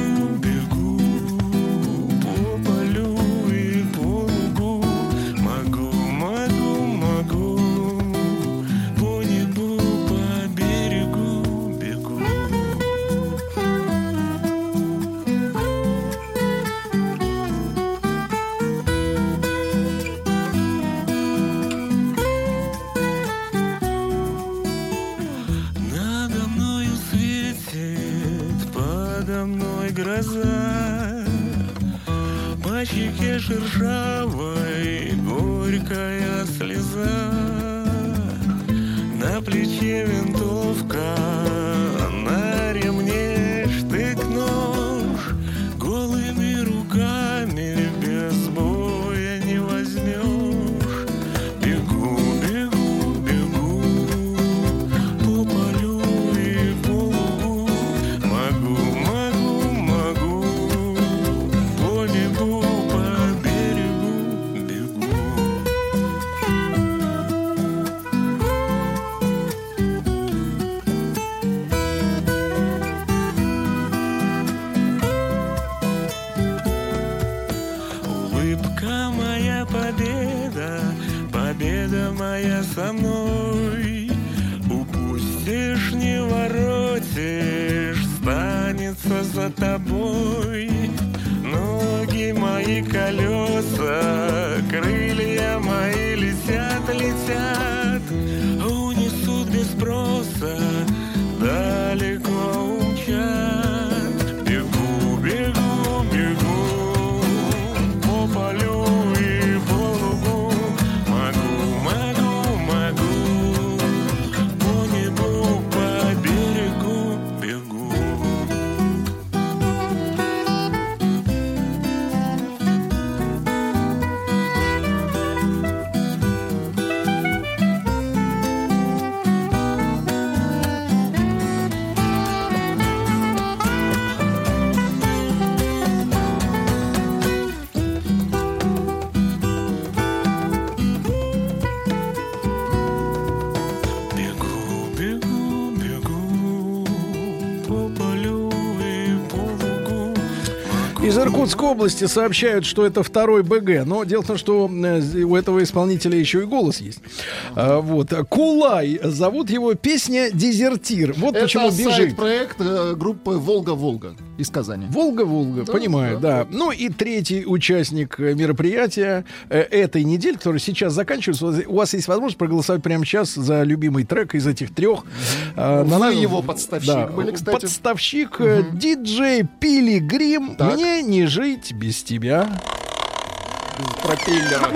Иркутской области сообщают, что это второй БГ, но дело в том, что э, у этого исполнителя еще и голос есть. А, вот. Кулай. Зовут его песня «Дезертир». Вот это почему бежит. Это сайт-проект э, группы «Волга-Волга». Из Казани. Волга-Волга, да, понимаю, да. да. Ну и третий участник э, мероприятия э, этой недели, который сейчас заканчивается. У вас есть возможность проголосовать прямо сейчас за любимый трек из этих трех. Э, Вы на его подставщик да, были, кстати. Подставщик угу. диджей Пилигрим. Так. Мне не жить без тебя. Пропеллера.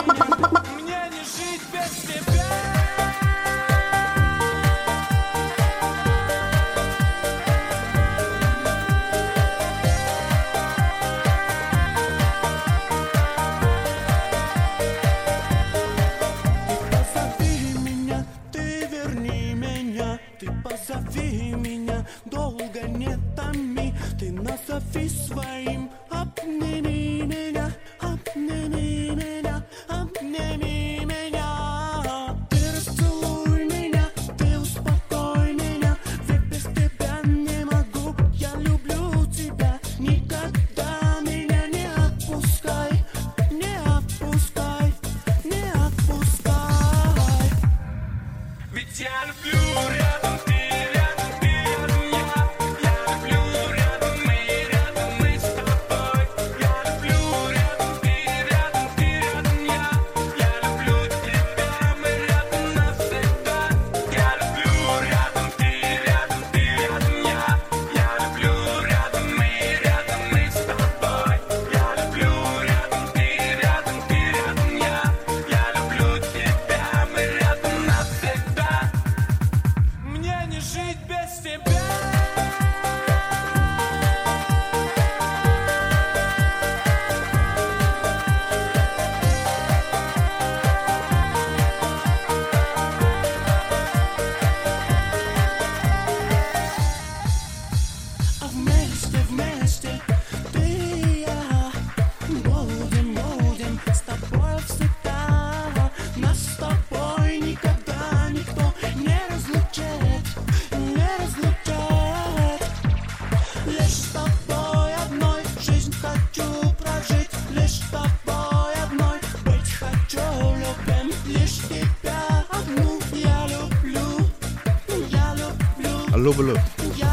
люблю.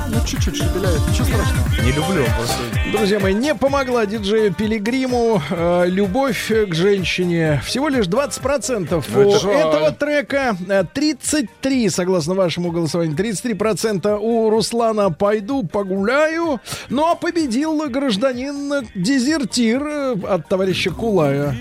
Ну, чуть-чуть шепеляет, ничего страшного. Не люблю просто. Друзья мои, не помогла диджею Пилигриму э, любовь к женщине. Всего лишь 20% ну, у жаль. этого трека. Э, 33, согласно вашему голосованию, 33% у Руслана «Пойду погуляю». Ну, а победил гражданин дезертир э, от товарища Кулая.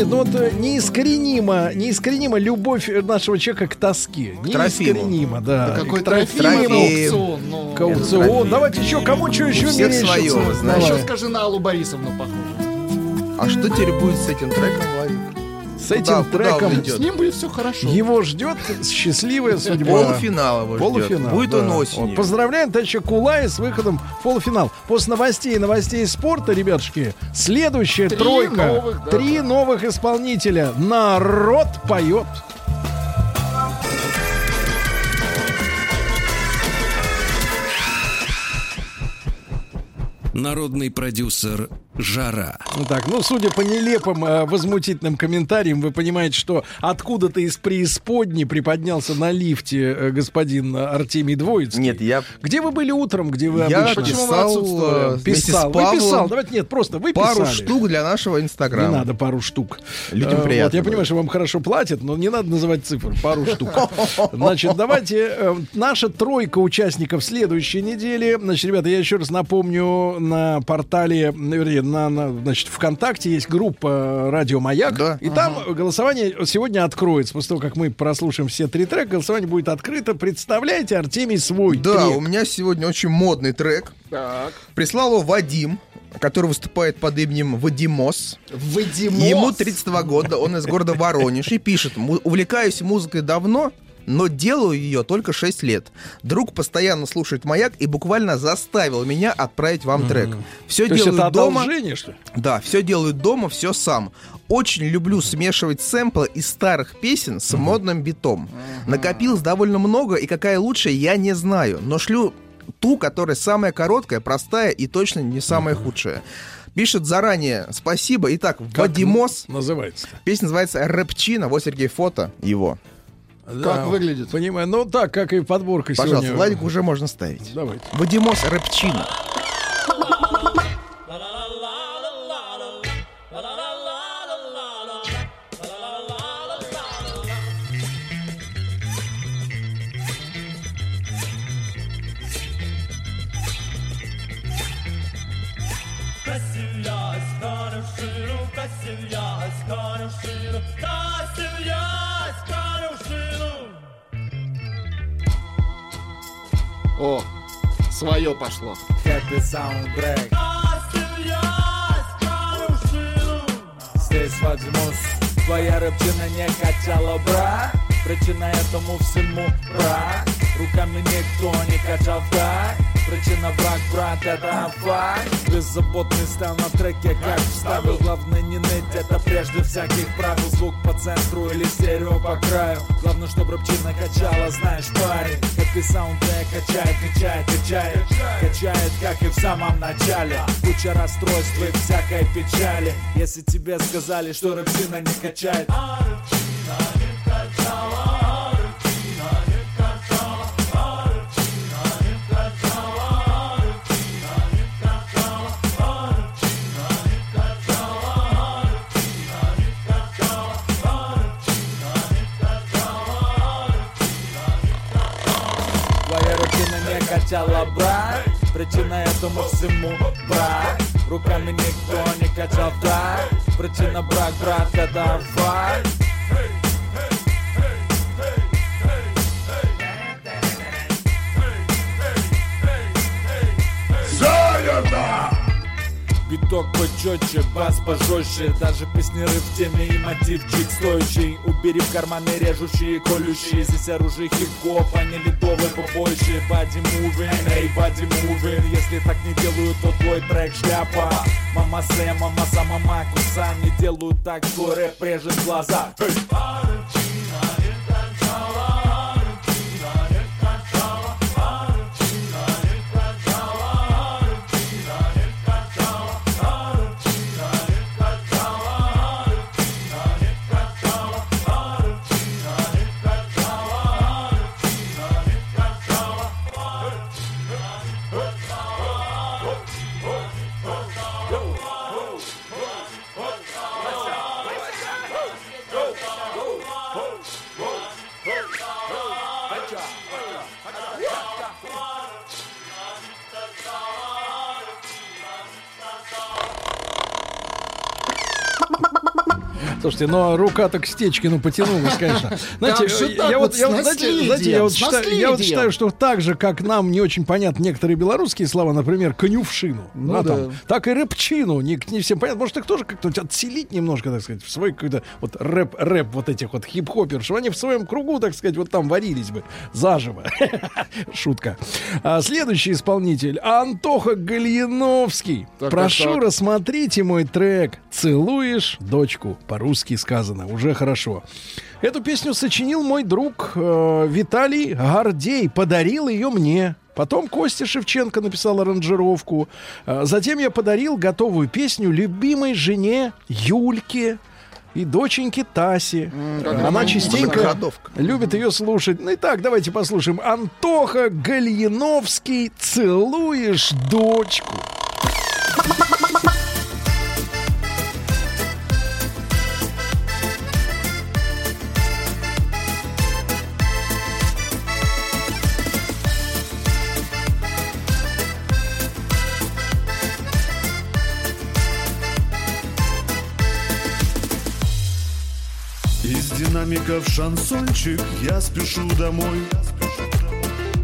Нет, ну вот э, неискоренима, неискоренима любовь нашего человека к тоске. Трофиму. Неискоренима, да. Да какой К Трофим, Трофиму. аукцион, ну. К аукцион. Трофим. Давайте еще, кому что еще мерещится? свое, А еще скажи на Аллу Борисовну похоже. А что теперь будет с этим треком, Владик? С этим Куда- куда треком идет? С ним будет все хорошо. его ждет счастливая судьба. Полуфинал его ждет. Полуфинал, Будет да. он осенью. Вот, поздравляем товарища Кулая с выходом в полуфинал. После новостей новостей спорта, ребятушки, следующая Три тройка. новых, да, три новых исполнителя. Народ поет. Народный продюсер Жара. Ну так, ну, судя по нелепым, э, возмутительным комментариям, вы понимаете, что откуда-то из преисподней приподнялся на лифте э, господин Артемий Двоицкий. Нет, я Где вы были утром, где вы Я обычно? писал, Почему вы э, Писал. Вы Павлом писал. Давайте, нет, просто вы пару писали. штук для нашего Не инстаграма. надо пару штук. Людям Э, приятно Вот, я понимаю, что вам хорошо платят, но не надо называть цифр. Пару штук. Значит, давайте. э, Наша тройка участников следующей недели. Значит, ребята, я еще раз напомню, на портале, ну, вернее, на, на, значит, ВКонтакте есть группа «Радио Маяк». Да. И там голосование сегодня откроется. После того, как мы прослушаем все три трека, голосование будет открыто. Представляете, Артемий свой Да, трек. у меня сегодня очень модный трек. Так. Прислал его Вадим, который выступает под именем Вадимос. Вадимос. Ему 32 года, он из города Воронеж и пишет, «Му- увлекаюсь музыкой давно, но делаю ее только 6 лет. Друг постоянно слушает маяк и буквально заставил меня отправить вам трек. Все То есть делаю это дома. что ли? Да, все делаю дома, все сам. Очень люблю смешивать сэмплы из старых песен с модным битом. Накопилось довольно много, и какая лучшая, я не знаю. Но шлю ту, которая самая короткая, простая и точно не самая худшая. Пишет заранее спасибо. Итак, Вадимос. Называется. Песня называется «Рэпчина». Вот, Сергей, фото его. Да, выглядит? Понимаю. Ну, так, как и подборка Пожалуйста, сегодня. Владик уже можно ставить. Давайте. Вадимос «Рэпчина». О, свое пошло. Happy soundtrack Здесь Вадимус Твоя рыбчина не качала брак Причина этому всему брак Руками никто не качал так Причина брак, брат, это факт. Беззаботный стал на треке, как вставил Главное не ныть, это прежде всяких правил. Звук по центру или стерео по краю. Главное, чтобы рыбчина качала, знаешь, парень. Happy soundtrack качает, качает, качает. Качает, как и в самом начале. Куча расстройств и всякой печали. Если тебе сказали, что рыбчина не качает. Твоя не качала брак Причина этому всему брак Руками никто не качал так Причина брак, брат, это факт Биток почетче, бас пожестче. Даже песнеры в теме и мотивчик стоящий Убери в карманы режущие, колющие. Здесь оружие хип-хоп, а не ледовый побольше Бади мувин, эй, бади мувин Если так не делают, то твой трек шляпа. Мама се, мама са, мама куса Не делают так, что рэп режет глаза. Эй! Слушайте, но рука-то к Стечкину потянулась, конечно. Знаете, я, так вот я вот, знаете, знаете, я вот, считаю, я вот считаю, что так же, как нам не очень понятны некоторые белорусские слова, например, конюшину, Ну да, да. там, так и рэпчину, не, не всем понятно. Может, их тоже как-то отселить немножко, так сказать, в свой какой-то вот рэп, рэп вот этих вот хип-хоперов, чтобы они в своем кругу, так сказать, вот там варились бы заживо. Шутка. А, следующий исполнитель Антоха Гальяновский. Так, Прошу так, так. рассмотрите мой трек «Целуешь дочку». По-русски сказано. Уже хорошо. Эту песню сочинил мой друг э, Виталий Гордей. Подарил ее мне. Потом Костя Шевченко написал аранжировку. Э, Затем я подарил готовую песню любимой жене Юльке и доченьке Тасе. как Она частенько любит ее слушать. Ну и так, давайте послушаем. Антоха Гальяновский «Целуешь дочку». Динамиков шансончик я спешу домой.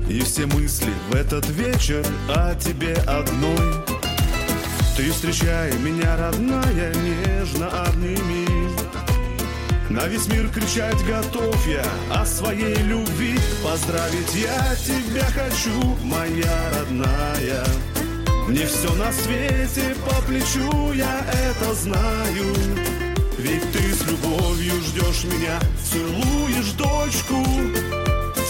И все мысли в этот вечер о тебе одной. Ты встречай меня, родная, нежно обними. На весь мир кричать готов я о своей любви Поздравить я тебя хочу, моя родная. Мне все на свете по плечу, я это знаю ведь ты с любовью ждешь меня, целуешь дочку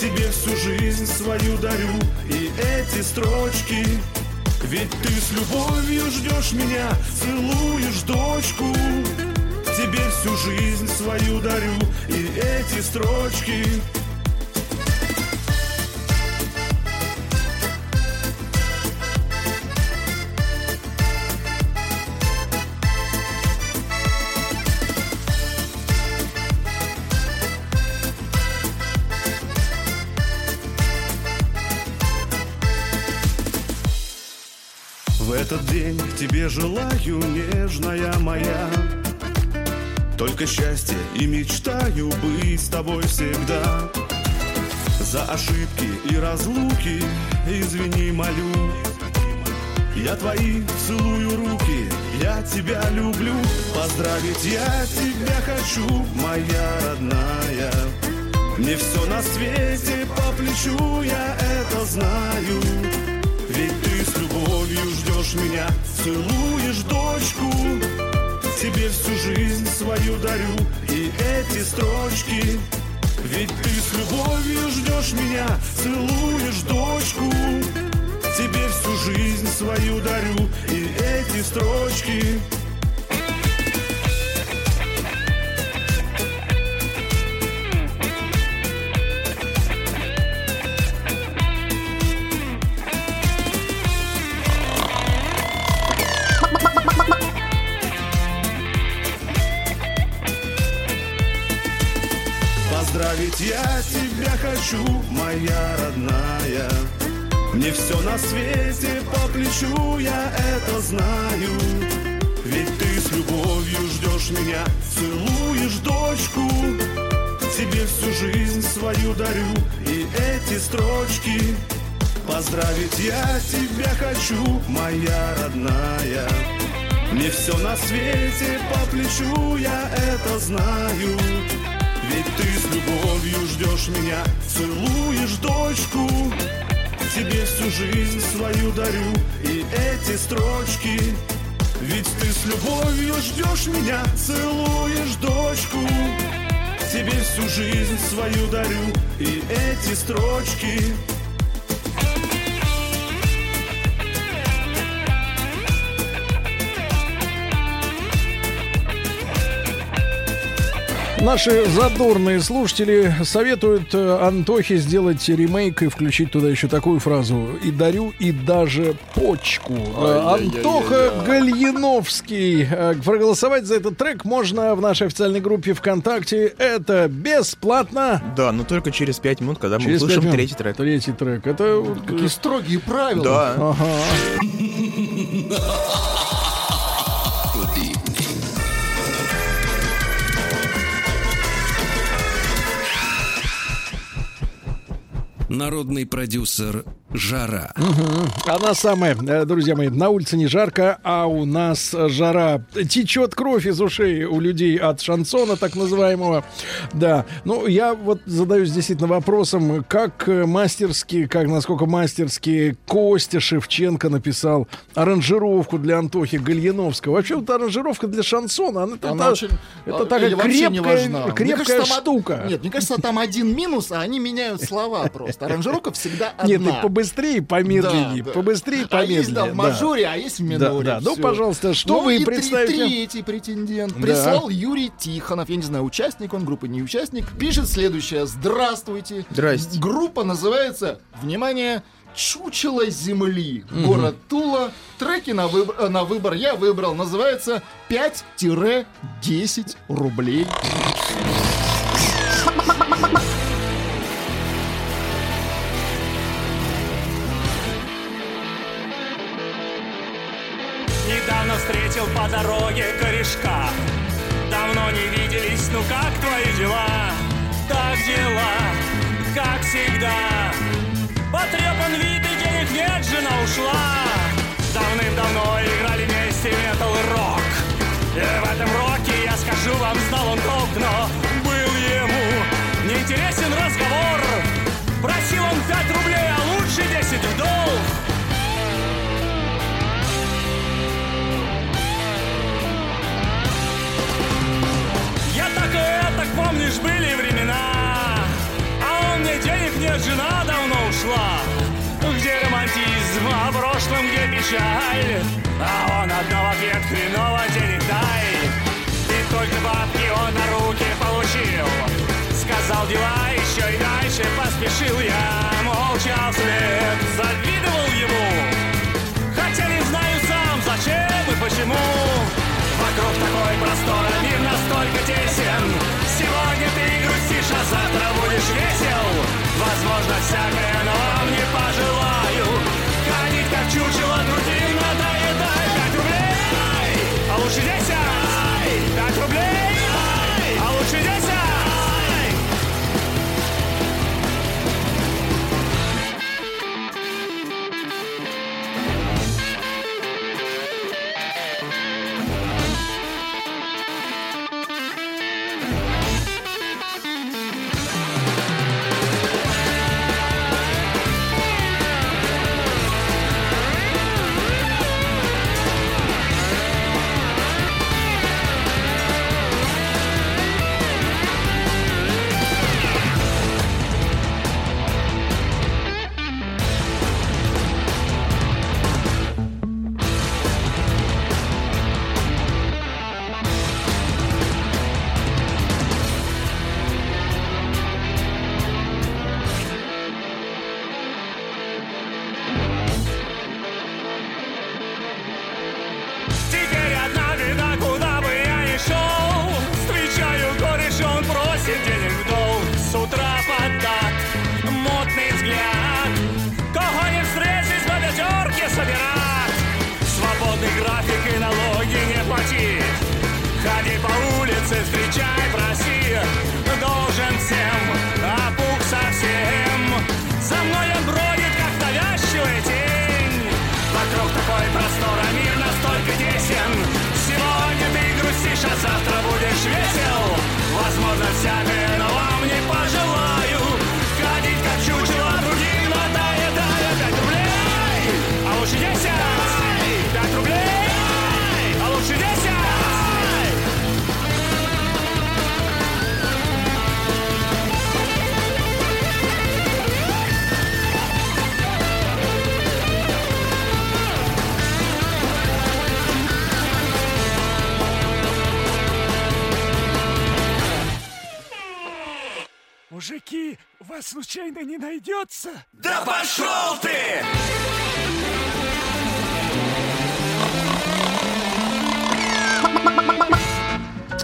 Тебе всю жизнь свою дарю. И эти строчки Ведь ты с любовью ждешь меня, целуешь дочку Тебе всю жизнь свою дарю. И эти строчки этот день тебе желаю, нежная моя. Только счастье и мечтаю быть с тобой всегда. За ошибки и разлуки извини, молю. Я твои целую руки, я тебя люблю. Поздравить я тебя хочу, моя родная. Мне все на свете по плечу, я это знаю ведь ты с любовью ждешь меня, целуешь дочку. Тебе всю жизнь свою дарю и эти строчки. Ведь ты с любовью ждешь меня, целуешь дочку. Тебе всю жизнь свою дарю и эти строчки хочу, моя родная. Мне все на свете по плечу, я это знаю. Ведь ты с любовью ждешь меня, целуешь дочку. Тебе всю жизнь свою дарю и эти строчки. Поздравить я тебя хочу, моя родная. Мне все на свете по плечу, я это знаю с любовью ждешь меня, целуешь дочку. Тебе всю жизнь свою дарю и эти строчки. Ведь ты с любовью ждешь меня, целуешь дочку. Тебе всю жизнь свою дарю и эти строчки Наши задорные слушатели советуют э, Антохе сделать ремейк и включить туда еще такую фразу «И дарю, и даже почку». Э, Ай-яй-яй-яй-яй. Антоха Гальяновский. Э, Проголосовать за этот трек можно в нашей официальной группе ВКонтакте. Это бесплатно. Да, но только через 5 минут, когда мы Через услышим пять минут. третий трек. Третий трек. Это Какие строгие правила. Да. Ага. Народный продюсер Жара. Мгм. Она самая, э, друзья мои, на улице не жарко, а у нас жара. Течет кровь из ушей у людей от шансона, так называемого. Да. Ну, я вот задаюсь действительно вопросом, как э, мастерски, как насколько мастерски Костя Шевченко написал аранжировку для Антохи Гальяновского. Вообще, вот аранжировка для шансона, она, Она это, очень, это э, такая крепкая, важна. Мне крепкая кажется, там штука. Нет, мне кажется, там один минус, а они меняют слова просто. Аранжировка всегда одна. Нет, ты побыстрее, помедленнее, Да, да. побыстрее, А помедленнее. есть, да, в да. мажоре, а есть в Да, миноре. да. Ну, Всё. пожалуйста, что Ну вы и представите? Третий претендент Да. прислал Юрий Тихонов. Я не знаю, участник он группы, не участник. Пишет следующее. Здравствуйте. Здрасте. Группа называется, внимание, Чучело земли. Мгм. Город Тула. Треки на, выбор, э, на выбор я выбрал. Называется 5-10 рублей. По дороге корешка. Давно не виделись, ну как твои дела? Так дела, как всегда. Потрепан вид и денег нет, жена ушла. Давным-давно играли вместе метал и рок. И в этом роке, я скажу вам, знал он толк Но был ему неинтересен разговор. Просил он 5 рублей, жена давно ушла Где романтизм, а в прошлом где печаль. А он одно в ответ, хреново денег дай. И только бабки он на руки получил. Сказал дела еще и дальше поспешил Я. Молчал вслед, завидовал ему. Хотя не знаю сам, зачем и почему. Вокруг такой простор, а мир настолько тесен. Сегодня ты грустишь, а завтра будешь весел Возможно, всякое, но вам не пожелаю. Ходить как чучело другим надоедай Пять рублей, а лучше десять Пять рублей, а лучше десять случайно не найдется? Да пошел ты!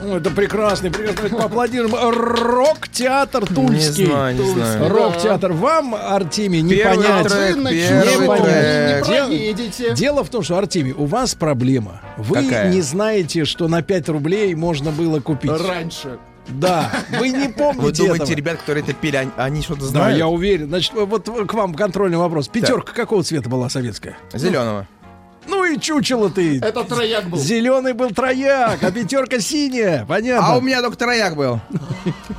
Ну, это прекрасный, прекрасный. Давайте Поаплодируем. Рок-театр Тульский. знаю, не знаю. Рок-театр. Вам, Артемий, не Первый понять. трек, Не первый понять. Дело- проедете. Дело в том, что, Артемий, у вас проблема. Вы Какая? не знаете, что на 5 рублей можно было купить. Раньше. Да, вы не помните Вы думаете, этого. ребят, которые это пели, они, они что-то Да, знают? я уверен. Значит, вот к вам контрольный вопрос. Пятерка какого цвета была советская? Зеленого. Ну и чучело ты. Это трояк был. Зеленый был трояк, а пятерка синяя. Понятно. А у меня только трояк был.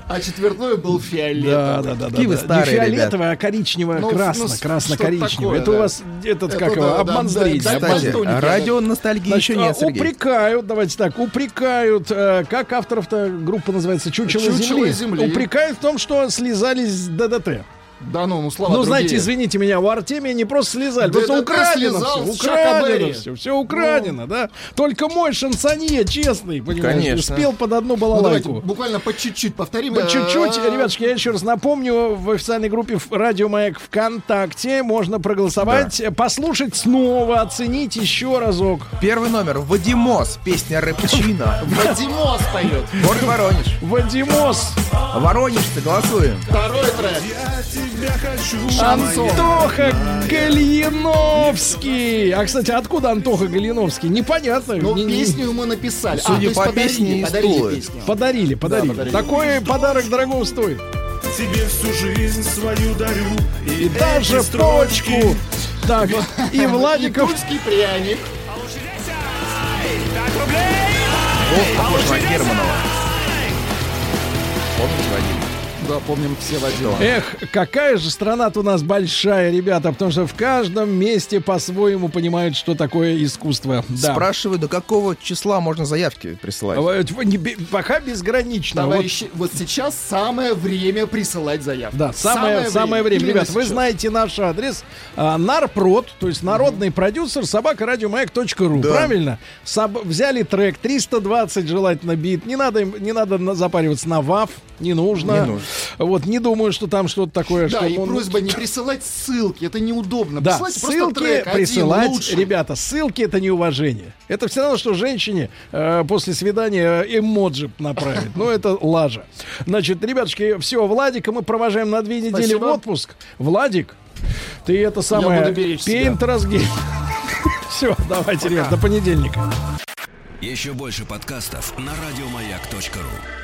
А четвертной был фиолетовый. да, да, да. Да. старые, Не фиолетовое, а коричневое, Ну, красно, ну, красно-коричневое. Это у вас этот, Это как его, обман зрения. радио ностальгии еще а, нет, Сергей. упрекают, давайте так, упрекают, э, как авторов-то группа называется «Чучело, «Чучело земли», земли». упрекают в том, что слезали с ДДТ. Да ну, ну слова ну, знаете, другие. извините меня, у Артемия не просто слезали, просто ДДТ украдено слезал все, украдено все, все украдено, да. Только мой шансонье, честный, понимаешь, Конечно. спел под одну Ну, давайте балалайку. буквально по чуть-чуть повторим. По чуть-чуть, Э, ребятушки, я еще раз напомню, в официальной группе в Радио Маяк ВКонтакте можно проголосовать, послушать снова, оценить еще разок. Первый номер. Вадимос. Песня Рэпчина. Вадимос поет. Город Воронеж. Вадимос, Воронежцы, голосуем. Второй трек. Антоха Гальяновский. А, кстати, откуда Антоха Гальяновский? Непонятно. Ну, Не- не- песню ему написали. Судя а, то есть по подарили, песне из подарили Тулы. песню. Подарили, подарили. подарили. Такой подарок дорого стоит. Тебе всю жизнь свою дарю. И даже эти строчки почку. Так, и Владиков. Тульский пряник. Голос похож на Германова. Помните, Вадим? Да, помним все Вадима. Эх, какая же страна-то у нас большая, ребята, потому что в каждом месте по-своему понимают, что такое искусство. Да. Спрашиваю, до какого числа можно заявки присылать? А, Пока безгранично. Вот Товарищи, вот сейчас самое время присылать заявку. Да, самое, самое, время. Именно Ребят, вы сейчас. знаете наш адрес. А, нарпрод, то есть народный продюсер, собака радиомаяк.ру. Да. Правильно? Соб- взяли трек 320 желательно бит. Не надо, им- не надо на- запариваться на ВАВ. Не нужно. Не нужно. Вот, не думаю, что там что-то такое. Да, что и он- просьба не присылать ссылки, это неудобно. Да, Присылайте ссылки трек присылать, лучший. ребята, ссылки это неуважение. Это все равно, что женщине э, после свидания эмоджи направить. Ну, это лажа. Значит, ребятушки, все, Владика мы провожаем на две недели Спасибо. в отпуск. Владик, ты это самое... Пейнт разги. Все, давайте, ребят, до понедельника. Еще больше подкастов на радиомаяк.ру.